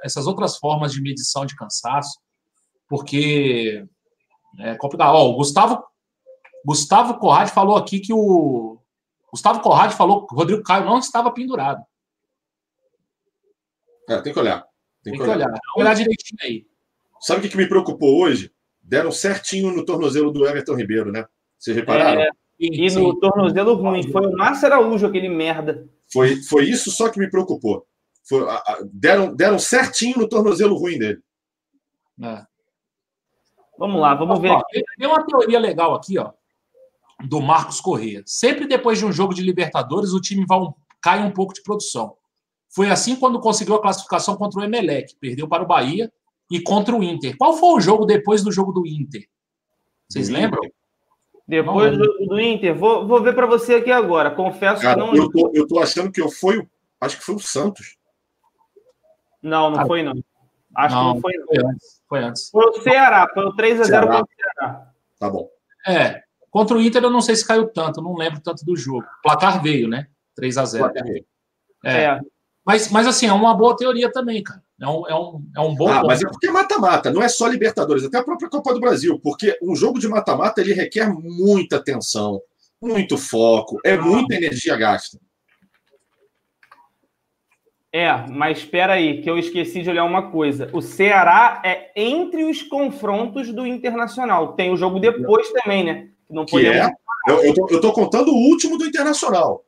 C: essas outras formas de medição de cansaço, porque é complicado. Ó, o Gustavo, Gustavo Corrade falou aqui que o. Gustavo Corrade falou que o Rodrigo Caio não estava pendurado.
B: É, tem que olhar.
C: Tem, tem que, olhar. olhar. olhar direitinho aí.
B: Sabe o que, que me preocupou hoje? Deram certinho no tornozelo do Everton Ribeiro, né? Vocês repararam? É,
A: e no Sim. tornozelo ruim. Foi o Márcio Araújo, aquele merda.
B: Foi, foi isso só que me preocupou. Foi, a, a, deram, deram certinho no tornozelo ruim dele.
A: É. Vamos lá, vamos ver. Ó,
C: Tem uma teoria legal aqui, ó. do Marcos Corrêa. Sempre depois de um jogo de Libertadores, o time vai um, cai um pouco de produção. Foi assim quando conseguiu a classificação contra o Emelec, perdeu para o Bahia e contra o Inter. Qual foi o jogo depois do jogo do Inter? Vocês lembram?
A: Depois do, do, Inter, vou, vou ver para você aqui agora. Confesso Cara, que não.
B: Eu tô, eu tô achando que eu fui, acho que foi o Santos.
A: Não, não ah, foi não. Acho não, que não foi.
C: Foi antes. Foi antes.
A: Foi o Ceará, foi o 3x0 contra o Ceará.
B: Tá bom.
C: É, contra o Inter eu não sei se caiu tanto, não lembro tanto do jogo. O placar veio, né? 3x0. É. é. Mas, mas assim, é uma boa teoria também, cara. É um, é um, é um bom.
B: Ah, mas é porque é mata-mata, não é só Libertadores, até a própria Copa do Brasil, porque um jogo de mata-mata ele requer muita atenção, muito foco, é muita energia gasta.
A: É, mas espera aí, que eu esqueci de olhar uma coisa. O Ceará é entre os confrontos do Internacional. Tem o jogo depois também, né?
B: Não podemos... Que é? Eu, eu, tô, eu tô contando o último do Internacional.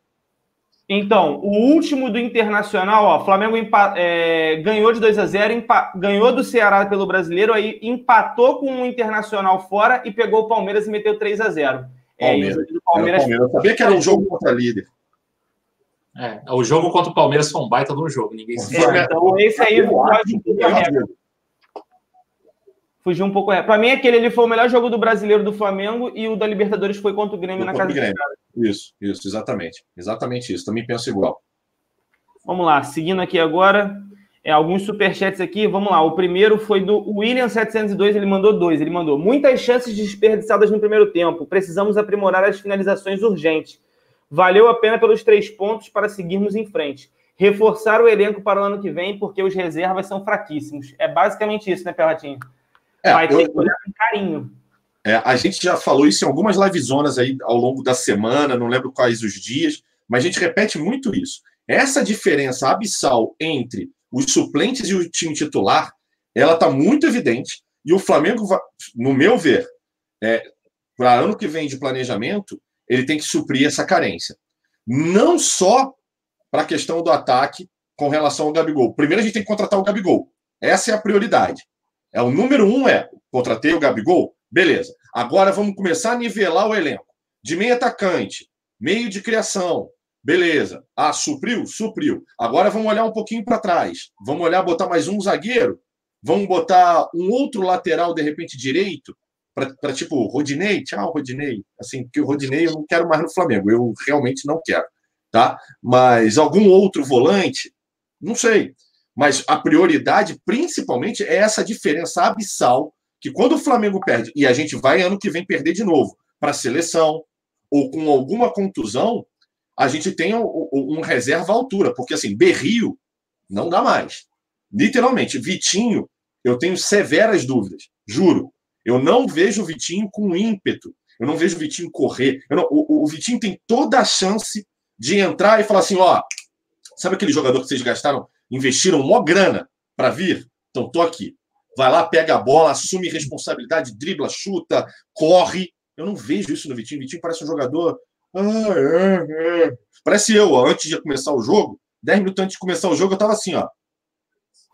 A: Então, o último do Internacional, ó, Flamengo é, ganhou de 2 a 0 ganhou do Ceará pelo brasileiro, aí empatou com o Internacional fora e pegou o Palmeiras e meteu 3 a 0
B: Palmeiras. É, isso, Palmeiras... Palmeiras. Eu sabia que era um jogo contra líder.
C: É, o jogo contra o Palmeiras foi um baita de um jogo. Ninguém se
A: é, Então, esse aí fugiu um pouco. Para mim, aquele ali foi o melhor jogo do brasileiro do Flamengo e o da Libertadores foi contra o Grêmio na casa do Grêmio.
B: Isso, isso, exatamente. Exatamente isso. Também penso igual.
A: Vamos lá, seguindo aqui agora. É, alguns superchats aqui, vamos lá. O primeiro foi do William702, ele mandou dois. Ele mandou muitas chances desperdiçadas no primeiro tempo. Precisamos aprimorar as finalizações urgentes valeu a pena pelos três pontos para seguirmos em frente. Reforçar o elenco para o ano que vem, porque os reservas são fraquíssimos. É basicamente isso, né, Perratinho? É, Vai ter eu, que olhar com carinho.
B: É, a gente já falou isso em algumas livezonas aí ao longo da semana, não lembro quais os dias, mas a gente repete muito isso. Essa diferença abissal entre os suplentes e o time titular, ela está muito evidente. E o Flamengo, no meu ver, é, para ano que vem de planejamento, ele tem que suprir essa carência. Não só para a questão do ataque com relação ao Gabigol. Primeiro a gente tem que contratar o Gabigol. Essa é a prioridade. É o número um é contratei o Gabigol, beleza. Agora vamos começar a nivelar o elenco. De meio atacante, meio de criação, beleza. Ah, supriu? Supriu. Agora vamos olhar um pouquinho para trás. Vamos olhar, botar mais um zagueiro. Vamos botar um outro lateral, de repente, direito para tipo, Rodinei, tchau, Rodinei. Assim, porque o Rodinei eu não quero mais no Flamengo, eu realmente não quero, tá? Mas algum outro volante, não sei. Mas a prioridade, principalmente, é essa diferença abissal que quando o Flamengo perde, e a gente vai ano que vem perder de novo para a seleção, ou com alguma contusão, a gente tem um, reserva à altura, porque assim, Berrio não dá mais. Literalmente, Vitinho, eu tenho severas dúvidas, juro. Eu não vejo o Vitinho com ímpeto. Eu não vejo o Vitinho correr. Não, o, o, Vitinho tem toda a chance de entrar e falar assim: ó, sabe aquele jogador que vocês gastaram, investiram mó grana para vir? Então, tô aqui. Vai lá, pega a bola, assume responsabilidade, dribla, chuta, corre. Eu não vejo isso no Vitinho. O Vitinho parece um jogador. Ah, é, é. Parece eu, ó, antes de começar o jogo, 10 minutos antes de começar o jogo, eu tava assim, ó.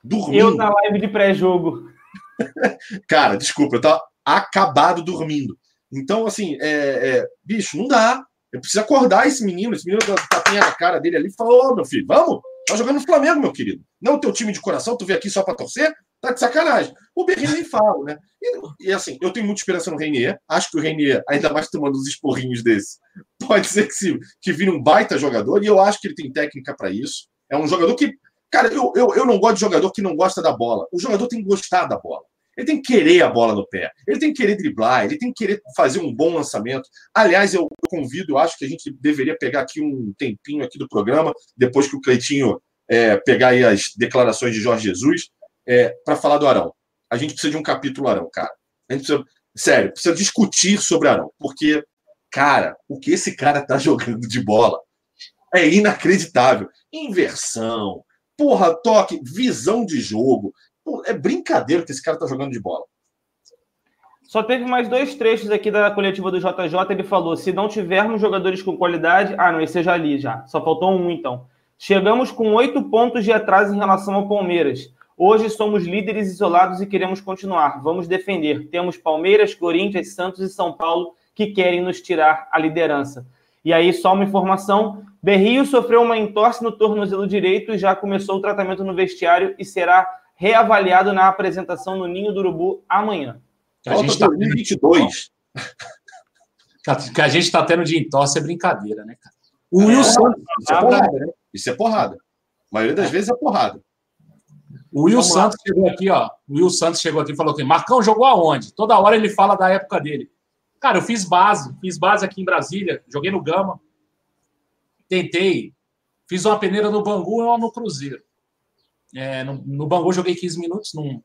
A: Dormindo. Eu na live de pré-jogo.
B: Cara, desculpa, eu tava acabado dormindo. Então, assim, é, é, bicho, não dá. Eu preciso acordar esse menino, esse menino tapinha na cara dele ali e falar: Ô, meu filho, vamos? Tá jogando no Flamengo, meu querido. Não o teu time de coração, tu veio aqui só para torcer? Tá de sacanagem. O Berrini nem fala, né? E, e, assim, eu tenho muita esperança no Reinier. Acho que o Reinier, ainda mais tomando os esporrinhos desse, pode ser que, se, que vire um baita jogador. E eu acho que ele tem técnica para isso. É um jogador que Cara, eu, eu, eu não gosto de jogador que não gosta da bola. O jogador tem que gostar da bola. Ele tem que querer a bola no pé. Ele tem que querer driblar. Ele tem que querer fazer um bom lançamento. Aliás, eu, convido, eu acho que a gente deveria pegar aqui um tempinho aqui do programa, depois que o Cleitinho é, pegar aí as declarações de Jorge Jesus, é, para falar do Arão. A gente precisa de um capítulo Arão, cara. A gente precisa, sério, precisa discutir sobre Arão. Porque, cara, o que esse cara tá jogando de bola é inacreditável. Inversão, porra, toque, visão de jogo. é brincadeira que esse cara tá jogando de bola.
A: Só teve mais dois trechos aqui da coletiva do JJ. Ele falou: se não tivermos jogadores com qualidade. Ah, não, esse já li já. Só faltou um então. Chegamos com oito pontos de atraso em relação ao Palmeiras. Hoje somos líderes isolados e queremos continuar. Vamos defender. Temos Palmeiras, Corinthians, Santos e São Paulo que querem nos tirar a liderança. E aí, só uma informação: Berrio sofreu uma entorse no tornozelo direito e já começou o tratamento no vestiário e será reavaliado na apresentação no Ninho do Urubu amanhã.
B: A gente está 2022.
C: Que a gente está tendo de entorse é brincadeira, né, cara? O é, Wilson.
B: Isso é porrada, né? Isso é porrada. A maioria das vezes é porrada.
C: O Will Vamos Santos lá. chegou aqui, ó. O Will Santos chegou aqui e falou que Marcão jogou aonde? Toda hora ele fala da época dele. Cara, eu fiz base, fiz base aqui em Brasília, joguei no Gama. Tentei. Fiz uma peneira no Bangu e uma no Cruzeiro. É, no, no Bangu joguei 15 minutos, num,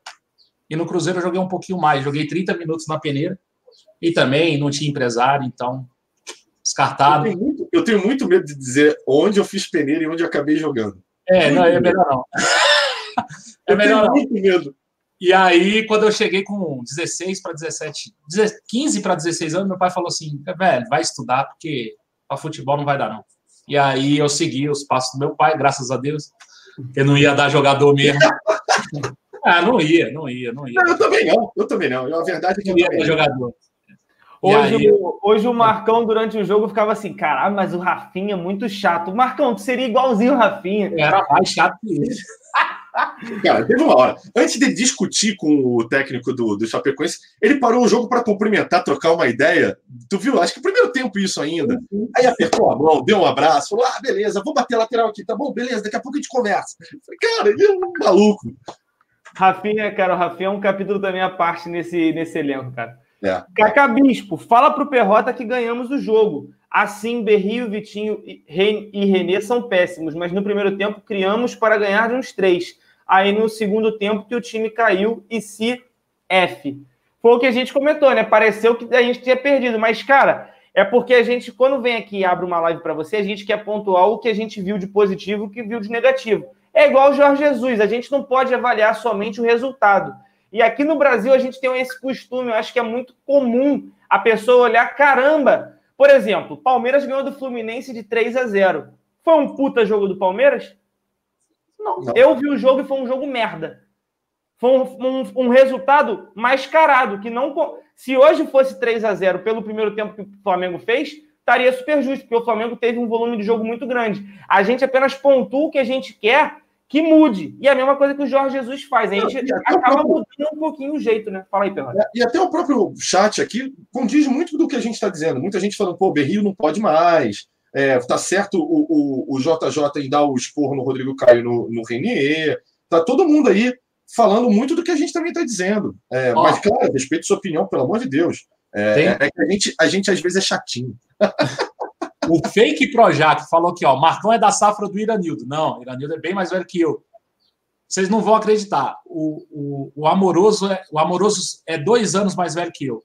C: e no Cruzeiro eu joguei um pouquinho mais. Joguei 30 minutos na peneira. E também não tinha empresário, então descartado.
B: Eu tenho muito, eu tenho muito medo de dizer onde eu fiz peneira e onde eu acabei jogando.
C: É, não, é melhor não. é melhor. Muito medo. E aí, quando eu cheguei com 16 para 17, 15 para 16 anos, meu pai falou assim: velho, vai estudar, porque para futebol não vai dar, não. E aí eu segui os passos do meu pai, graças a Deus. Eu não ia dar jogador mesmo. ah, não ia, não ia, não ia. Não,
B: eu também não, eu também não. A verdade é que eu
C: não ia dar jogador.
A: Hoje, aí... o, hoje o Marcão, durante o jogo, ficava assim: caralho, mas o Rafinha é muito chato. Marcão, tu seria igualzinho o Rafinha.
C: Era mais chato que ele.
B: Cara, teve uma hora. Antes de discutir com o técnico do, do Chapecoense, ele parou o jogo para cumprimentar, trocar uma ideia. Tu viu? Acho que primeiro tempo isso ainda. Aí apertou a mão, deu um abraço, falou: ah, beleza, vou bater lateral aqui, tá bom? Beleza, daqui a pouco a gente conversa. Cara, ele é um maluco.
A: Rafinha, cara, o Rafinha é um capítulo também à parte nesse, nesse elenco, cara. É. Cacá Bispo, fala pro Perrota que ganhamos o jogo. Assim, Berrio, Vitinho e Renê são péssimos, mas no primeiro tempo criamos para ganhar de uns três. Aí no segundo tempo que o time caiu e se F. Foi o que a gente comentou, né? Pareceu que a gente tinha perdido, mas, cara, é porque a gente, quando vem aqui e abre uma live para você, a gente quer pontuar o que a gente viu de positivo o que viu de negativo. É igual o Jorge Jesus, a gente não pode avaliar somente o resultado. E aqui no Brasil a gente tem esse costume, eu acho que é muito comum a pessoa olhar, caramba, por exemplo, Palmeiras ganhou do Fluminense de 3 a 0. Foi um puta jogo do Palmeiras? Não. Não. Eu vi o jogo e foi um jogo merda. Foi um, um, um, resultado mascarado, que não. Se hoje fosse 3 a 0 pelo primeiro tempo que o Flamengo fez, estaria super justo, porque o Flamengo teve um volume de jogo muito grande. A gente apenas pontua o que a gente quer que mude. E é a mesma coisa que o Jorge Jesus faz. A gente acaba próprio... mudando um pouquinho o jeito, né? Fala aí, Pedro.
B: É, e até o próprio chat aqui condiz muito do que a gente está dizendo. Muita gente falando, pô, o Berrio não pode mais. É, tá certo o, o, o, JJ em dar o esporro no Rodrigo Caio no, no Renier. Tá todo mundo aí falando muito do que a gente também está dizendo. É, oh. Mas, claro, respeito sua opinião, pelo amor de Deus. É, é que a gente, a gente às vezes é chatinho.
C: O fake Projac falou que ó, Marcão é da safra do Iranildo. Não, Iranildo é bem mais velho que eu. Vocês não vão acreditar. O, o, o, Amoroso é, o Amoroso é dois anos mais velho que eu.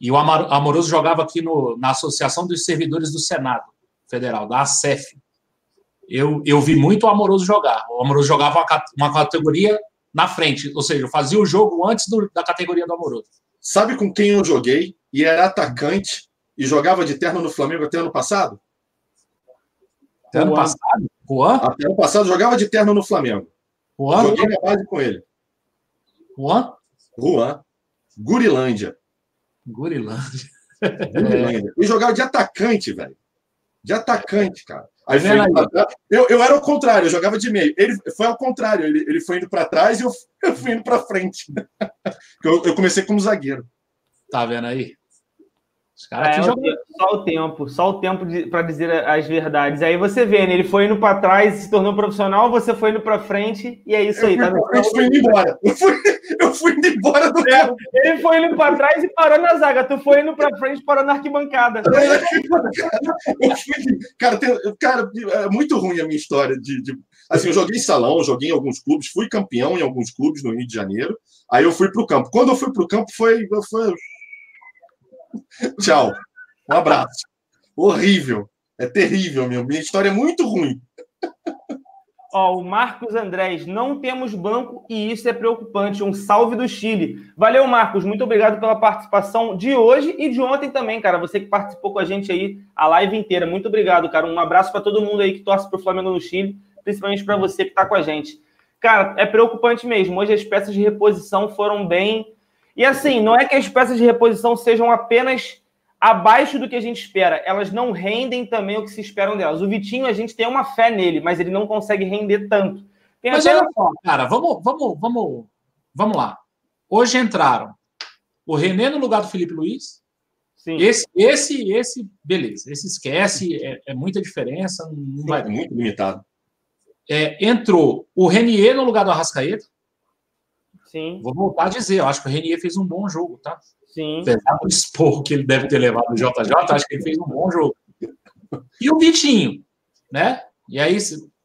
C: E o Amoroso jogava aqui no, na Associação dos Servidores do Senado Federal, da ACEF. Eu, eu vi muito o Amoroso jogar. O Amoroso jogava uma, uma categoria na frente, ou seja, eu fazia o jogo antes do, da categoria do Amoroso.
B: Sabe com quem eu joguei? E era atacante e jogava de terno no Flamengo até ano passado?
C: Até ano passado?
B: Juan? Até ano passado jogava de terno no Flamengo. Juan? Joguei na base com ele.
C: Juan?
B: Juan. Gurilândia.
C: Gurilândia.
B: Gurilândia. E jogava de atacante, velho. De atacante, cara. Aí foi eu, eu era o contrário, eu jogava de meio. Ele foi ao contrário, ele, ele foi indo para trás e eu, eu fui indo para frente. eu, eu comecei como zagueiro.
C: Tá vendo aí?
A: Os caras é, jogam... Só o tempo, só o tempo para dizer as verdades. Aí você vê, né? Ele foi indo para trás, se tornou profissional, você foi indo para frente, e é isso eu aí, tá
B: vendo? Eu fui indo embora. Eu fui, eu fui indo embora do é, campo.
A: Ele foi indo para trás e parou na zaga. Tu foi indo para frente e parou na arquibancada.
B: eu fui, cara, tem, cara, é muito ruim a minha história de, de. Assim, eu joguei em salão, joguei em alguns clubes, fui campeão em alguns clubes no Rio de Janeiro. Aí eu fui para o campo. Quando eu fui para o campo, foi, foi Tchau. Um abraço. Horrível. É terrível, meu. Minha história é muito ruim.
A: Ó, o Marcos Andrés, não temos banco e isso é preocupante. Um salve do Chile. Valeu, Marcos. Muito obrigado pela participação de hoje e de ontem também, cara. Você que participou com a gente aí a live inteira. Muito obrigado, cara. Um abraço para todo mundo aí que torce pro Flamengo no Chile, principalmente para você que está com a gente. Cara, é preocupante mesmo. Hoje as peças de reposição foram bem e assim, não é que as peças de reposição sejam apenas abaixo do que a gente espera. Elas não rendem também o que se esperam delas. O Vitinho, a gente tem uma fé nele, mas ele não consegue render tanto.
C: Tem mas olha só, cara, vamos, vamos, vamos, vamos lá. Hoje entraram o René no lugar do Felipe Luiz. Sim. Esse, esse, esse, beleza. Esse esquece, é, é muita diferença. Não vai...
B: É muito limitado.
C: É, entrou o Renier no lugar do Arrascaeta.
A: Sim.
C: Vou voltar a dizer, eu acho que o Renier fez um bom jogo, tá?
A: Sim.
C: Apesar do expor que ele deve ter levado o JJ, acho que ele fez um bom jogo. E o Vitinho, né? E aí,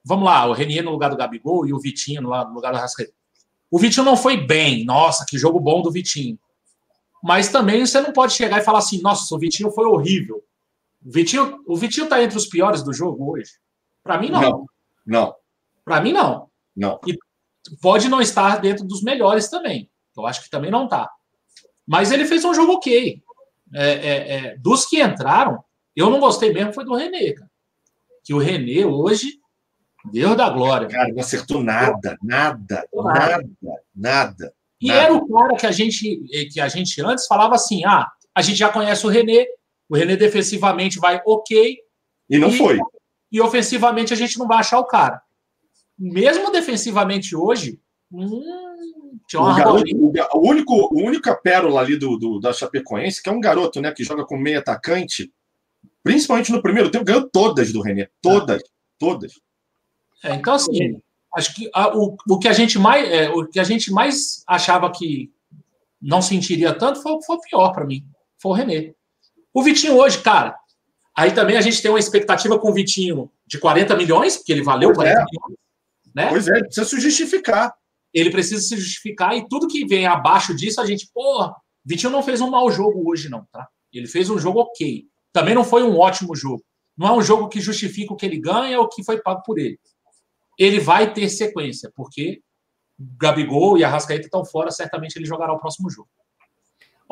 C: vamos lá, o Renier no lugar do Gabigol e o Vitinho no lugar do Arrascaeta. O Vitinho não foi bem, nossa, que jogo bom do Vitinho. Mas também você não pode chegar e falar assim, nossa, o Vitinho foi horrível. O Vitinho, o Vitinho tá entre os piores do jogo hoje. Para mim, não.
B: Não. não.
C: Para mim, não.
B: Não.
C: E pode não estar dentro dos melhores também. Eu acho que também não tá. Mas ele fez um jogo ok. É, é, é, dos que entraram, eu não gostei mesmo foi do René, cara. Que o René hoje, Deus da glória.
B: Cara, não acertou nada, nada, nada, nada.
C: E nada. era o cara que a gente que a gente antes falava assim: ah, a gente já conhece o René, o René defensivamente vai ok.
B: E não e, foi.
C: E ofensivamente a gente não vai achar o cara. Mesmo defensivamente hoje, hum,
B: tinha uma o, garoto, o, único, o única pérola ali do, do, da Chapecoense, que é um garoto, né, que joga com meio atacante, principalmente no primeiro tempo, ganhou todas do René. Todas, todas.
C: É, então, assim, acho que a, o, o, que a gente mais, é, o que a gente mais achava que não sentiria tanto foi, foi o pior para mim. Foi o René. O Vitinho hoje, cara, aí também a gente tem uma expectativa com o Vitinho de 40 milhões, porque ele valeu pois 40
B: é. milhões. Né? Pois é, precisa se justificar
C: ele precisa se justificar e tudo que vem abaixo disso, a gente, porra, Vitinho não fez um mau jogo hoje, não, tá? Ele fez um jogo ok. Também não foi um ótimo jogo. Não é um jogo que justifica o que ele ganha ou o que foi pago por ele. Ele vai ter sequência, porque Gabigol e Arrascaeta estão fora, certamente ele jogará o próximo jogo.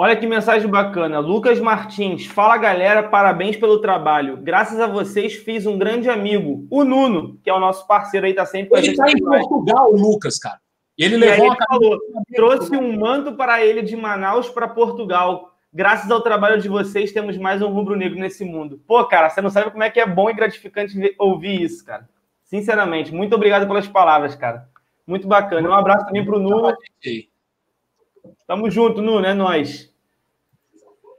A: Olha que mensagem bacana. Lucas Martins, fala galera, parabéns pelo trabalho. Graças a vocês fiz um grande amigo, o Nuno, que é o nosso parceiro aí, tá sempre com
C: ele tá em Portugal, o Lucas, cara. Ele levou
A: ele falou, trouxe um manto para ele de Manaus para Portugal. Graças ao trabalho de vocês, temos mais um rubro-negro nesse mundo. Pô, cara, você não sabe como é que é bom e gratificante ouvir isso, cara. Sinceramente, muito obrigado pelas palavras, cara. Muito bacana. Um abraço também para o Nuno. Tamo junto, Nuno, é nós.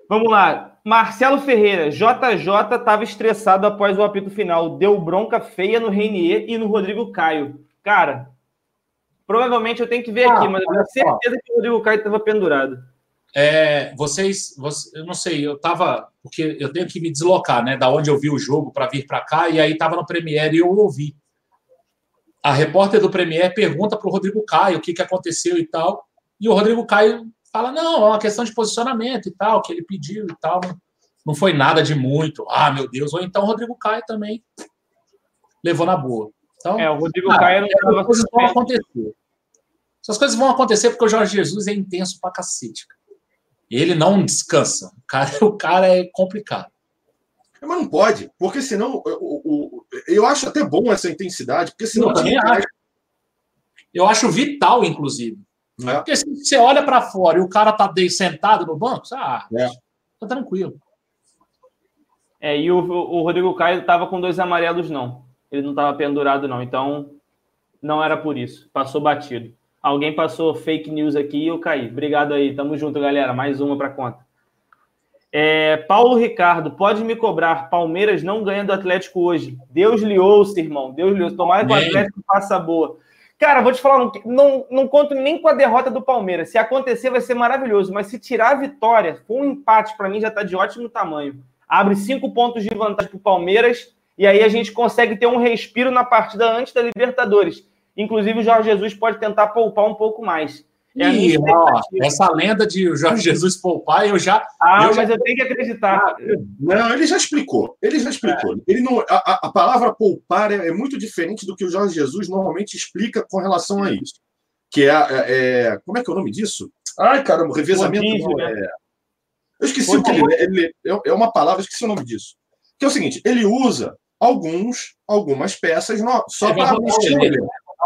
A: Vamos lá. Marcelo Ferreira, JJ estava estressado após o apito final. Deu bronca feia no Reinier e no Rodrigo Caio. Cara, Provavelmente eu tenho que ver ah, aqui, mas eu tenho certeza que o Rodrigo Caio estava pendurado.
C: É, vocês, vocês, eu não sei, eu estava, porque eu tenho que me deslocar, né, da onde eu vi o jogo para vir para cá, e aí estava no Premiere e eu ouvi. A repórter do Premiere pergunta para o Rodrigo Caio o que, que aconteceu e tal, e o Rodrigo Caio fala: não, é uma questão de posicionamento e tal, que ele pediu e tal, não foi nada de muito, ah, meu Deus, ou então o Rodrigo Caio também levou na boa. Então,
A: é, o Rodrigo Caio não estava.
C: Coisas vão acontecer. Essas coisas vão acontecer porque o Jorge Jesus é intenso pra cacete. Ele não descansa. O cara, o cara é complicado.
B: Mas não pode, porque senão. Eu, eu acho até bom essa intensidade, porque senão. Eu também acho.
C: Eu acho vital, inclusive. É. Porque se você olha para fora e o cara tá sentado no banco, ah, é. tá tranquilo.
A: É, e o, o Rodrigo Caio tava com dois amarelos, não. Ele não tava pendurado, não. Então, não era por isso. Passou batido. Alguém passou fake news aqui e eu caí. Obrigado aí. Tamo junto, galera. Mais uma para conta. É, Paulo Ricardo, pode me cobrar. Palmeiras não ganha do Atlético hoje. Deus lhe ouça, irmão. Deus lhe ouça. Tomara que o Atlético faça boa. Cara, vou te falar, não, não, não conto nem com a derrota do Palmeiras. Se acontecer, vai ser maravilhoso. Mas se tirar a vitória, com um empate, para mim já está de ótimo tamanho. Abre cinco pontos de vantagem para o Palmeiras. E aí a gente consegue ter um respiro na partida antes da Libertadores. Inclusive, o Jorge Jesus pode tentar poupar um pouco mais.
C: É Ih, ó, essa lenda de o Jorge Jesus poupar, eu já.
A: Ah,
C: eu
A: mas já... eu tenho que acreditar.
B: Não, ele já explicou. Ele já explicou. É. Ele não, a, a palavra poupar é, é, muito diferente do que o Jorge Jesus normalmente explica com relação a isso. Que é, é, é como é que é o nome disso? Ai, caramba, revezamento. Rodízio, né? Eu esqueci o que ele, ele. É uma palavra, esqueci o nome disso. Que é o seguinte: ele usa alguns, algumas peças no, só para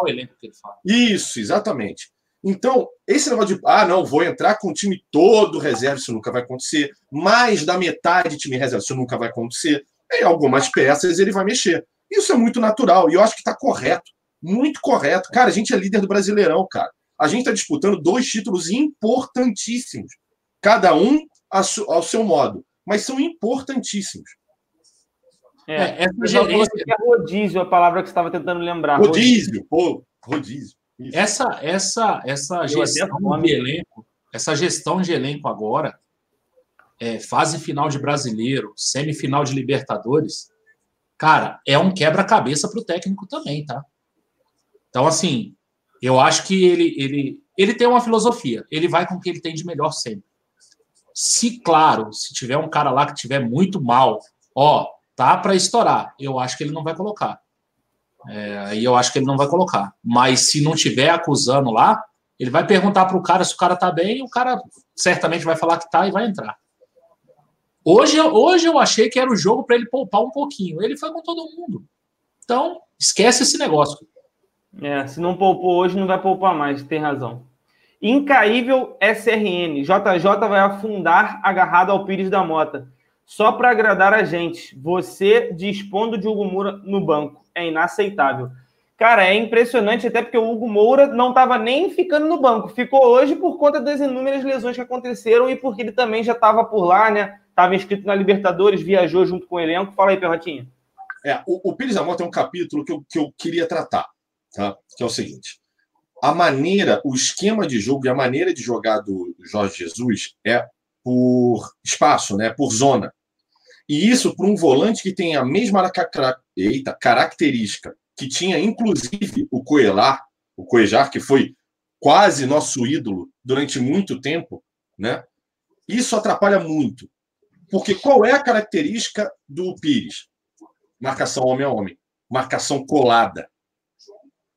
C: o elenco que ele fala.
B: Isso, exatamente. Então, esse negócio de, ah, não, vou entrar com o time todo reserva, isso nunca vai acontecer. Mais da metade time reserva, isso nunca vai acontecer. Em algumas peças ele vai mexer. Isso é muito natural e eu acho que está correto. Muito correto. Cara, a gente é líder do Brasileirão, cara. A gente está disputando dois títulos importantíssimos. Cada um ao seu modo. Mas são importantíssimos.
A: É, é essa gerência... é rodízio, a palavra que você estava tentando lembrar.
B: Rodízio, rodízio. pô, rodízio.
C: Isso. Essa, essa, essa gestão de elenco, essa gestão de elenco agora, é, fase final de brasileiro, semifinal de Libertadores, cara, é um quebra-cabeça para o técnico também, tá? Então, assim, eu acho que ele, ele, ele tem uma filosofia, ele vai com o que ele tem de melhor sempre. Se, claro, se tiver um cara lá que tiver muito mal, ó, tá para estourar, eu acho que ele não vai colocar. É, aí eu acho que ele não vai colocar. Mas se não tiver acusando lá, ele vai perguntar para o cara se o cara tá bem, e o cara certamente vai falar que tá e vai entrar. Hoje, hoje eu achei que era o jogo para ele poupar um pouquinho. Ele foi com todo mundo. Então, esquece esse negócio.
A: É, se não poupou hoje, não vai poupar mais, tem razão. Incaível SRN. JJ vai afundar agarrado ao Pires da Mota. Só para agradar a gente. Você dispondo de Hugo Moura no banco é inaceitável. Cara, é impressionante, até porque o Hugo Moura não estava nem ficando no banco. Ficou hoje por conta das inúmeras lesões que aconteceram e porque ele também já estava por lá, né? Estava inscrito na Libertadores, viajou junto com o elenco. Fala aí, Perrotinha.
B: É, o, o Pires da Mota é um capítulo que eu, que eu queria tratar, tá? Que é o seguinte: a maneira, o esquema de jogo e a maneira de jogar do Jorge Jesus é por espaço, né? Por zona. E isso para um volante que tem a mesma eita, característica que tinha, inclusive, o Coelar, o Coejar, que foi quase nosso ídolo durante muito tempo, né? Isso atrapalha muito. Porque qual é a característica do Pires? Marcação homem a homem, marcação colada.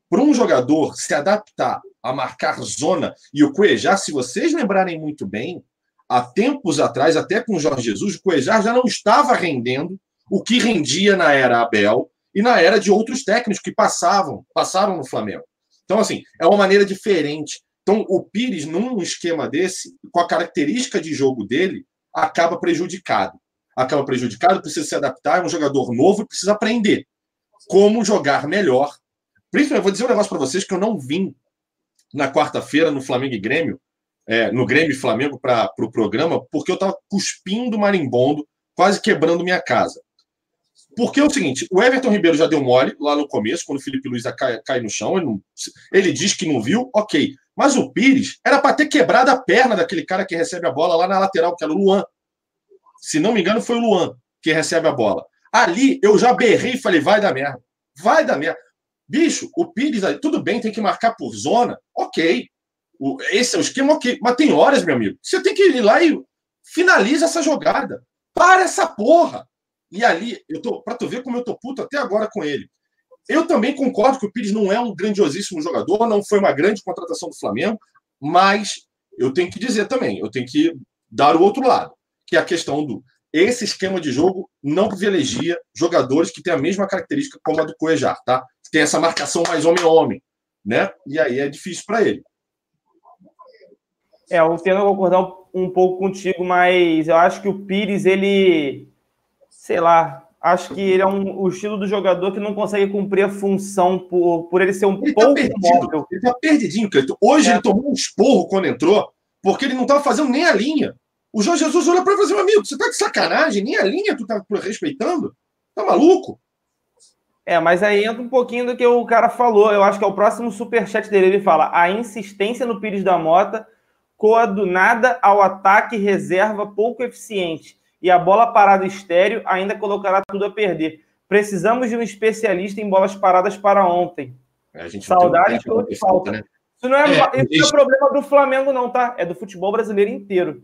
B: Para um jogador se adaptar a marcar zona, e o Cuejar, se vocês lembrarem muito bem, há tempos atrás, até com o Jorge Jesus, o Cuejar já não estava rendendo o que rendia na era Abel e na era de outros técnicos que passavam, passaram no Flamengo. Então, assim, é uma maneira diferente. Então, o Pires, num esquema desse, com a característica de jogo dele, acaba prejudicado. Acaba prejudicado, precisa se adaptar, é um jogador novo precisa aprender como jogar melhor. Principalmente, eu vou dizer um negócio para vocês que eu não vim na quarta-feira no Flamengo e Grêmio, é, no Grêmio e Flamengo para o pro programa, porque eu estava cuspindo marimbondo, quase quebrando minha casa. Porque é o seguinte, o Everton Ribeiro já deu mole lá no começo, quando o Felipe Luiz cai, cai no chão, ele, não, ele, diz que não viu, ok. Mas o Pires era para ter quebrado a perna daquele cara que recebe a bola lá na lateral, que era o Luan. Se não me engano, foi o Luan que recebe a bola. Ali eu já berrei e falei, vai dar merda. Vai dar merda. Bicho, o Pires, tudo bem, tem que marcar por zona, ok. O, esse é o esquema, ok. Mas tem horas, meu amigo, você tem que ir lá e finaliza essa jogada. Para essa porra. E ali, eu tô, pra tu ver como eu tô puto até agora com ele. Eu também concordo que o Pires não é um grandiosíssimo jogador, não foi uma grande contratação do Flamengo, mas eu tenho que dizer também, eu tenho que dar o outro lado, que é a questão do esse esquema de jogo não privilegia jogadores que têm a mesma característica como a do Coejar, tá? Tem essa marcação mais homem a homem, né? E aí é difícil para ele.
A: É, eu tento concordar um pouco contigo, mas eu acho que o Pires, ele, sei lá, acho que ele é um, o estilo do jogador que não consegue cumprir a função por, por ele ser um ele tá pouco tá móvel.
B: Ele tá perdidinho, Cleiton. Hoje é. ele tomou um esporro quando entrou, porque ele não estava fazendo nem a linha. O Jorge Jesus olha para ele e fala assim, amigo, você tá de sacanagem? Nem a linha tu tá respeitando? Tá maluco?
A: É, mas aí entra um pouquinho do que o cara falou. Eu acho que é o próximo superchat dele. Ele fala: a insistência no Pires da Mota coadunada ao ataque reserva pouco eficiente e a bola parada estéreo ainda colocará tudo a perder. Precisamos de um especialista em bolas paradas para ontem. É, Saudades um de falta. Né? Isso não é, é, isso não é problema do Flamengo, não, tá? É do futebol brasileiro inteiro.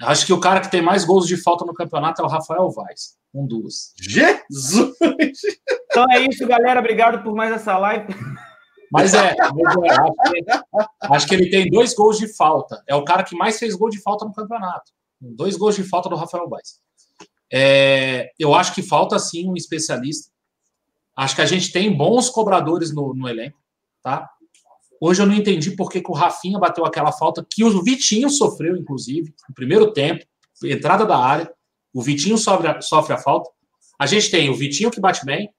C: Acho que o cara que tem mais gols de falta no campeonato é o Rafael Vaz, com duas.
B: Jesus!
A: Então é isso, galera. Obrigado por mais essa live.
C: Mas é, mas é acho, que, acho, que, ele tem dois gols de falta. É o cara que mais fez gol de falta no campeonato. Dois gols de falta do Rafael Baez. É, eu acho que falta sim um especialista. Acho que a gente tem bons cobradores no, no elenco, tá? Hoje eu não entendi por que, que o Rafinha bateu aquela falta que o Vitinho sofreu, inclusive, no primeiro tempo, entrada da área. O Vitinho sofre a, sofre a falta. A gente tem o Vitinho que bate bem,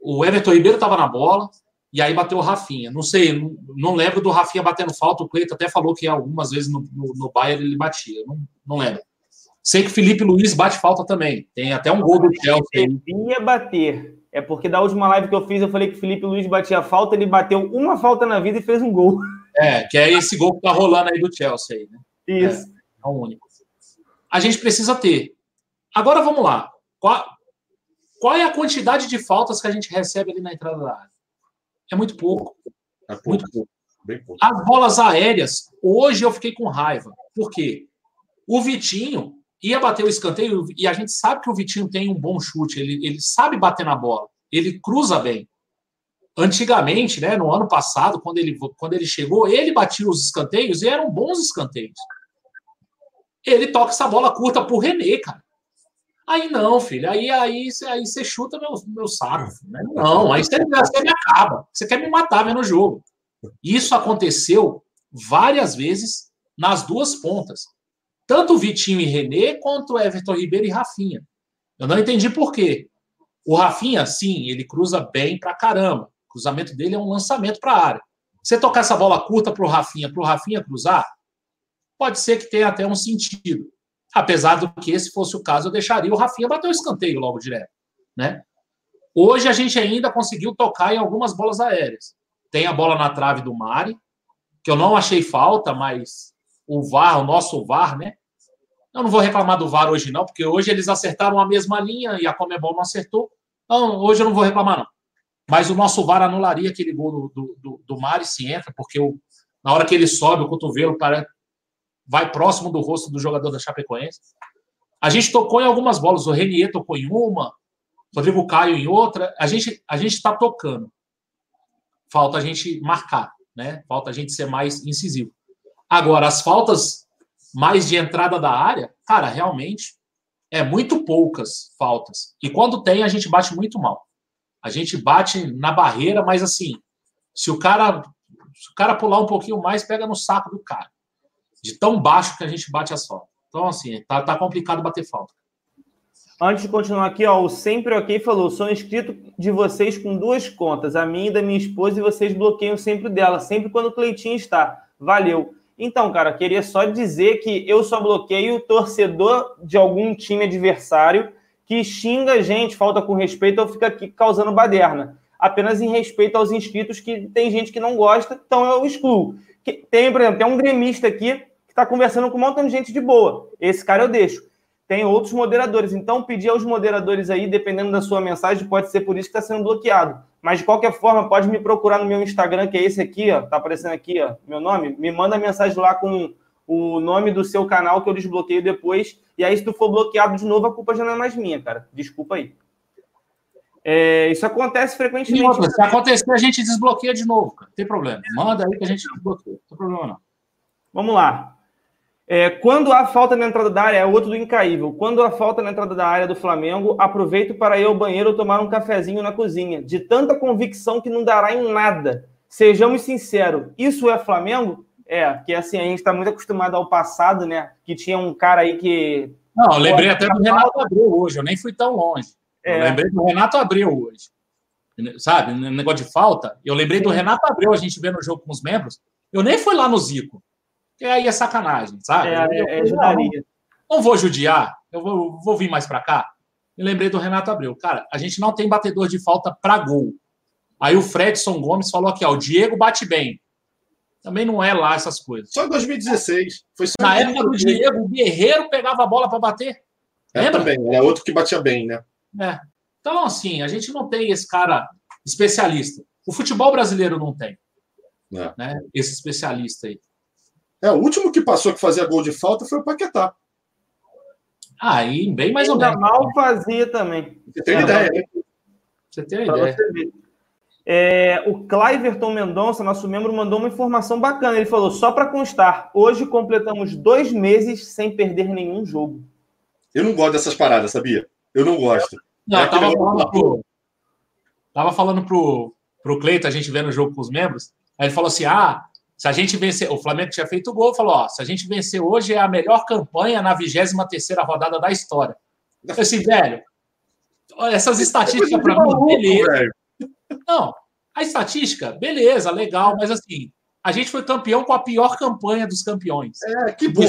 C: o Everton Ribeiro estava na bola, e aí bateu o Rafinha. Não sei, não, não, lembro do Rafinha batendo falta. O Cleiton até falou que algumas vezes no, no, no Bayern ele batia. Não, não lembro. Sei que Felipe Luiz bate falta também. Tem até um gol do Chelsea.
A: Devia bater. É porque da última live que eu fiz, eu falei que Felipe Luiz batia falta, ele bateu uma falta na vida e fez um gol.
C: É, que é esse gol que tá rolando aí do Chelsea aí, né?
A: Isso.
C: É, é o único. A gente precisa ter. Agora vamos lá. Qual, qual é a quantidade de faltas que a gente recebe ali na entrada da área? É muito pouco. É pouco. Muito pouco. pouco. As bolas aéreas, hoje eu fiquei com raiva. Por quê? O Vitinho ia bater o escanteio, e a gente sabe que o Vitinho tem um bom chute, ele, ele sabe bater na bola, ele cruza bem. Antigamente, né, no ano passado, quando ele, quando ele chegou, ele batia os escanteios e eram bons escanteios. Ele toca essa bola curta pro René, cara. Aí não, filho, aí, aí, aí você chuta meu, meu saco. Né? Não, aí você, me acaba. Você quer me matar vendo o jogo. Isso aconteceu várias vezes nas duas pontas. Tanto Vitinho e René, quanto Everton Ribeiro e Rafinha. Eu não entendi por quê. O Rafinha, sim, ele cruza bem pra caramba. O cruzamento dele é um lançamento para a área. Você tocar essa bola curta pro Rafinha, pro Rafinha cruzar, pode ser que tenha até um sentido. Apesar do que, se fosse o caso, eu deixaria o Rafinha bater o escanteio logo direto. Né? Hoje a gente ainda conseguiu tocar em algumas bolas aéreas. Tem a bola na trave do Mari, que eu não achei falta, mas o VAR, o nosso VAR, né? Eu não vou reclamar do VAR hoje, não, porque hoje eles acertaram a mesma linha e a Comebol não acertou. Então, hoje eu não vou reclamar, não. Mas o nosso VAR anularia aquele gol do, do, do Mari se entra, porque o, na hora que ele sobe, o cotovelo para, vai próximo do rosto do jogador da Chapecoense. A gente tocou em algumas bolas. O Renier tocou em uma, Rodrigo Caio em outra. A gente a gente está tocando. Falta a gente marcar, né? Falta a gente ser mais incisivo. Agora, as faltas mais de entrada da área, cara, realmente é muito poucas faltas. E quando tem, a gente bate muito mal. A gente bate na barreira, mas assim, se o cara se o cara pular um pouquinho mais, pega no saco do cara. De tão baixo que a gente bate as faltas. Então, assim, tá, tá complicado bater falta.
A: Antes de continuar aqui, ó, o Sempre Ok falou: sou inscrito de vocês com duas contas, a minha e da minha esposa, e vocês bloqueiam sempre dela, sempre quando o Cleitinho está. Valeu. Então, cara, queria só dizer que eu só bloqueio o torcedor de algum time adversário que xinga a gente, falta com respeito ou fica aqui causando baderna. Apenas em respeito aos inscritos, que tem gente que não gosta, então eu excluo. Tem, por exemplo, tem um gremista aqui está conversando com um montão de gente de boa. Esse cara eu deixo. Tem outros moderadores. Então, pedir aos moderadores aí, dependendo da sua mensagem, pode ser por isso que está sendo bloqueado. Mas de qualquer forma, pode me procurar no meu Instagram, que é esse aqui, ó, tá aparecendo aqui, ó, meu nome. Me manda mensagem lá com o nome do seu canal que eu desbloqueio depois. E aí, se tu for bloqueado de novo, a culpa já não é mais minha, cara. Desculpa aí. É, isso acontece frequentemente. Outra,
C: se acontecer, a gente desbloqueia de novo, cara. Não tem problema. Manda aí que a gente desbloqueia. Não tem problema, não.
A: Vamos lá. É, quando há falta na entrada da área, é outro do incaível. Quando há falta na entrada da área do Flamengo, aproveito para ir ao banheiro tomar um cafezinho na cozinha. De tanta convicção que não dará em nada. Sejamos sinceros, isso é Flamengo? É, porque assim, a gente está muito acostumado ao passado, né? Que tinha um cara aí que.
C: Não, eu lembrei até do Renato Abreu hoje, eu nem fui tão longe. É. Eu lembrei do Renato Abreu hoje. Sabe, negócio de falta. Eu lembrei do Renato Abreu, a gente vendo o jogo com os membros. Eu nem fui lá no Zico que aí é sacanagem, sabe? É, eu, é, não, não, vou judiar, eu vou, vou vir mais para cá. Me lembrei do Renato Abreu. Cara, a gente não tem batedor de falta para gol. Aí o Fredson Gomes falou aqui, ó, o Diego bate bem. Também não é lá essas coisas.
B: Só em 2016. Foi só
C: Na época do Diego, o Guerreiro pegava a bola para bater.
B: É, Lembra? também. É outro que batia bem, né?
C: É. Então, assim, a gente não tem esse cara especialista. O futebol brasileiro não tem. É. Né? Esse especialista aí.
B: É, o último que passou que fazia gol de falta foi o Paquetá.
C: Aí, bem mais ou menos.
A: mal fazia também.
B: Você tem é, ideia, né?
C: Você tem ideia. Você
A: é, o Cliverton Mendonça, nosso membro, mandou uma informação bacana. Ele falou: só para constar, hoje completamos dois meses sem perder nenhum jogo.
B: Eu não gosto dessas paradas, sabia? Eu não gosto.
C: Não, é eu tava falando, pro, tava falando pro, pro Cleito, a gente vendo o jogo com os membros. Aí ele falou assim: ah, se a gente vencer, o Flamengo tinha feito o gol, falou: ó, se a gente vencer hoje é a melhor campanha na 23 rodada da história. Eu falei assim, velho, essas estatísticas para mim, beleza. Não, a estatística, beleza, legal, mas assim, a gente foi campeão com a pior campanha dos campeões.
B: É, que bom.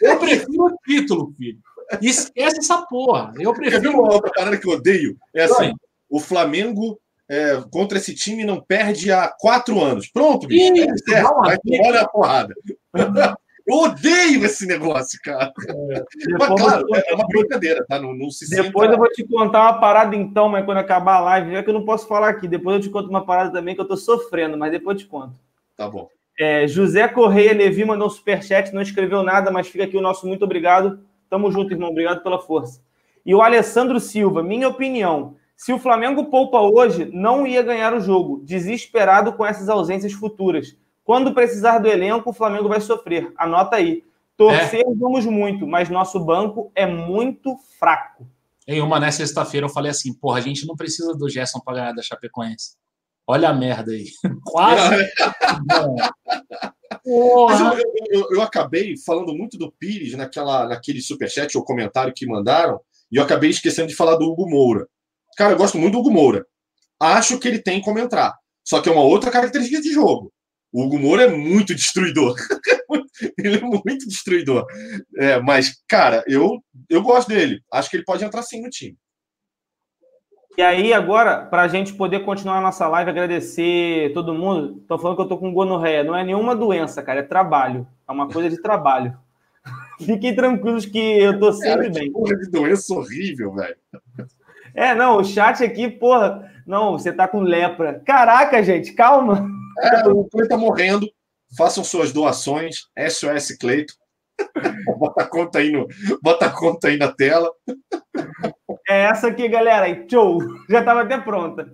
C: Eu prefiro o título, filho. Esquece essa porra. Eu prefiro.
B: uma outra parada que eu odeio? É assim: o Flamengo é, contra esse time não perde há quatro anos. Pronto, bicho. Isso, é certo, vai a porrada. Eu odeio esse negócio, cara. É, mas, claro, é uma brincadeira, tá? Não, não se
A: Depois eu vou te contar uma parada, então, mas quando acabar a live, é que eu não posso falar aqui. Depois eu te conto uma parada também que eu tô sofrendo, mas depois eu te conto.
B: Tá bom.
A: É, José Correia Levi mandou um superchat, não escreveu nada, mas fica aqui o nosso muito obrigado. Tamo junto, irmão. Obrigado pela força. E o Alessandro Silva, minha opinião. Se o Flamengo poupa hoje, não ia ganhar o jogo, desesperado com essas ausências futuras. Quando precisar do elenco, o Flamengo vai sofrer. Anota aí. Torcer é. vamos muito, mas nosso banco é muito fraco.
C: Em uma nessa sexta-feira eu falei assim, porra, a gente não precisa do Gerson para ganhar da Chapecoense. Olha a merda aí. Quase.
B: Mas eu, eu, eu, acabei falando muito do Pires naquela, naquele superchat ou comentário que mandaram, e eu acabei esquecendo de falar do Hugo Moura. Cara, eu gosto muito do Hugo Moura. Acho que ele tem como entrar. Só que é uma outra característica de jogo. O Hugo Moura é muito destruidor. ele é muito destruidor. É, mas, cara, eu, eu gosto dele. Acho que ele pode entrar sim no time.
A: E aí, agora, para a gente poder continuar a nossa live, agradecer todo mundo. Estou falando que eu estou com gonorreia. Não é nenhuma doença, cara, é trabalho. É uma coisa de trabalho. Fiquem tranquilos que eu estou sempre cara, bem.
B: Porra de doença horrível, velho.
A: É, não, o chat aqui, porra. Não, você tá com lepra. Caraca, gente, calma.
B: É, o Cleiton tá morrendo. Façam suas doações. SOS Cleito. bota a conta aí no, bota a conta aí na tela.
A: É essa aqui, galera. E tchau! Já estava até pronta.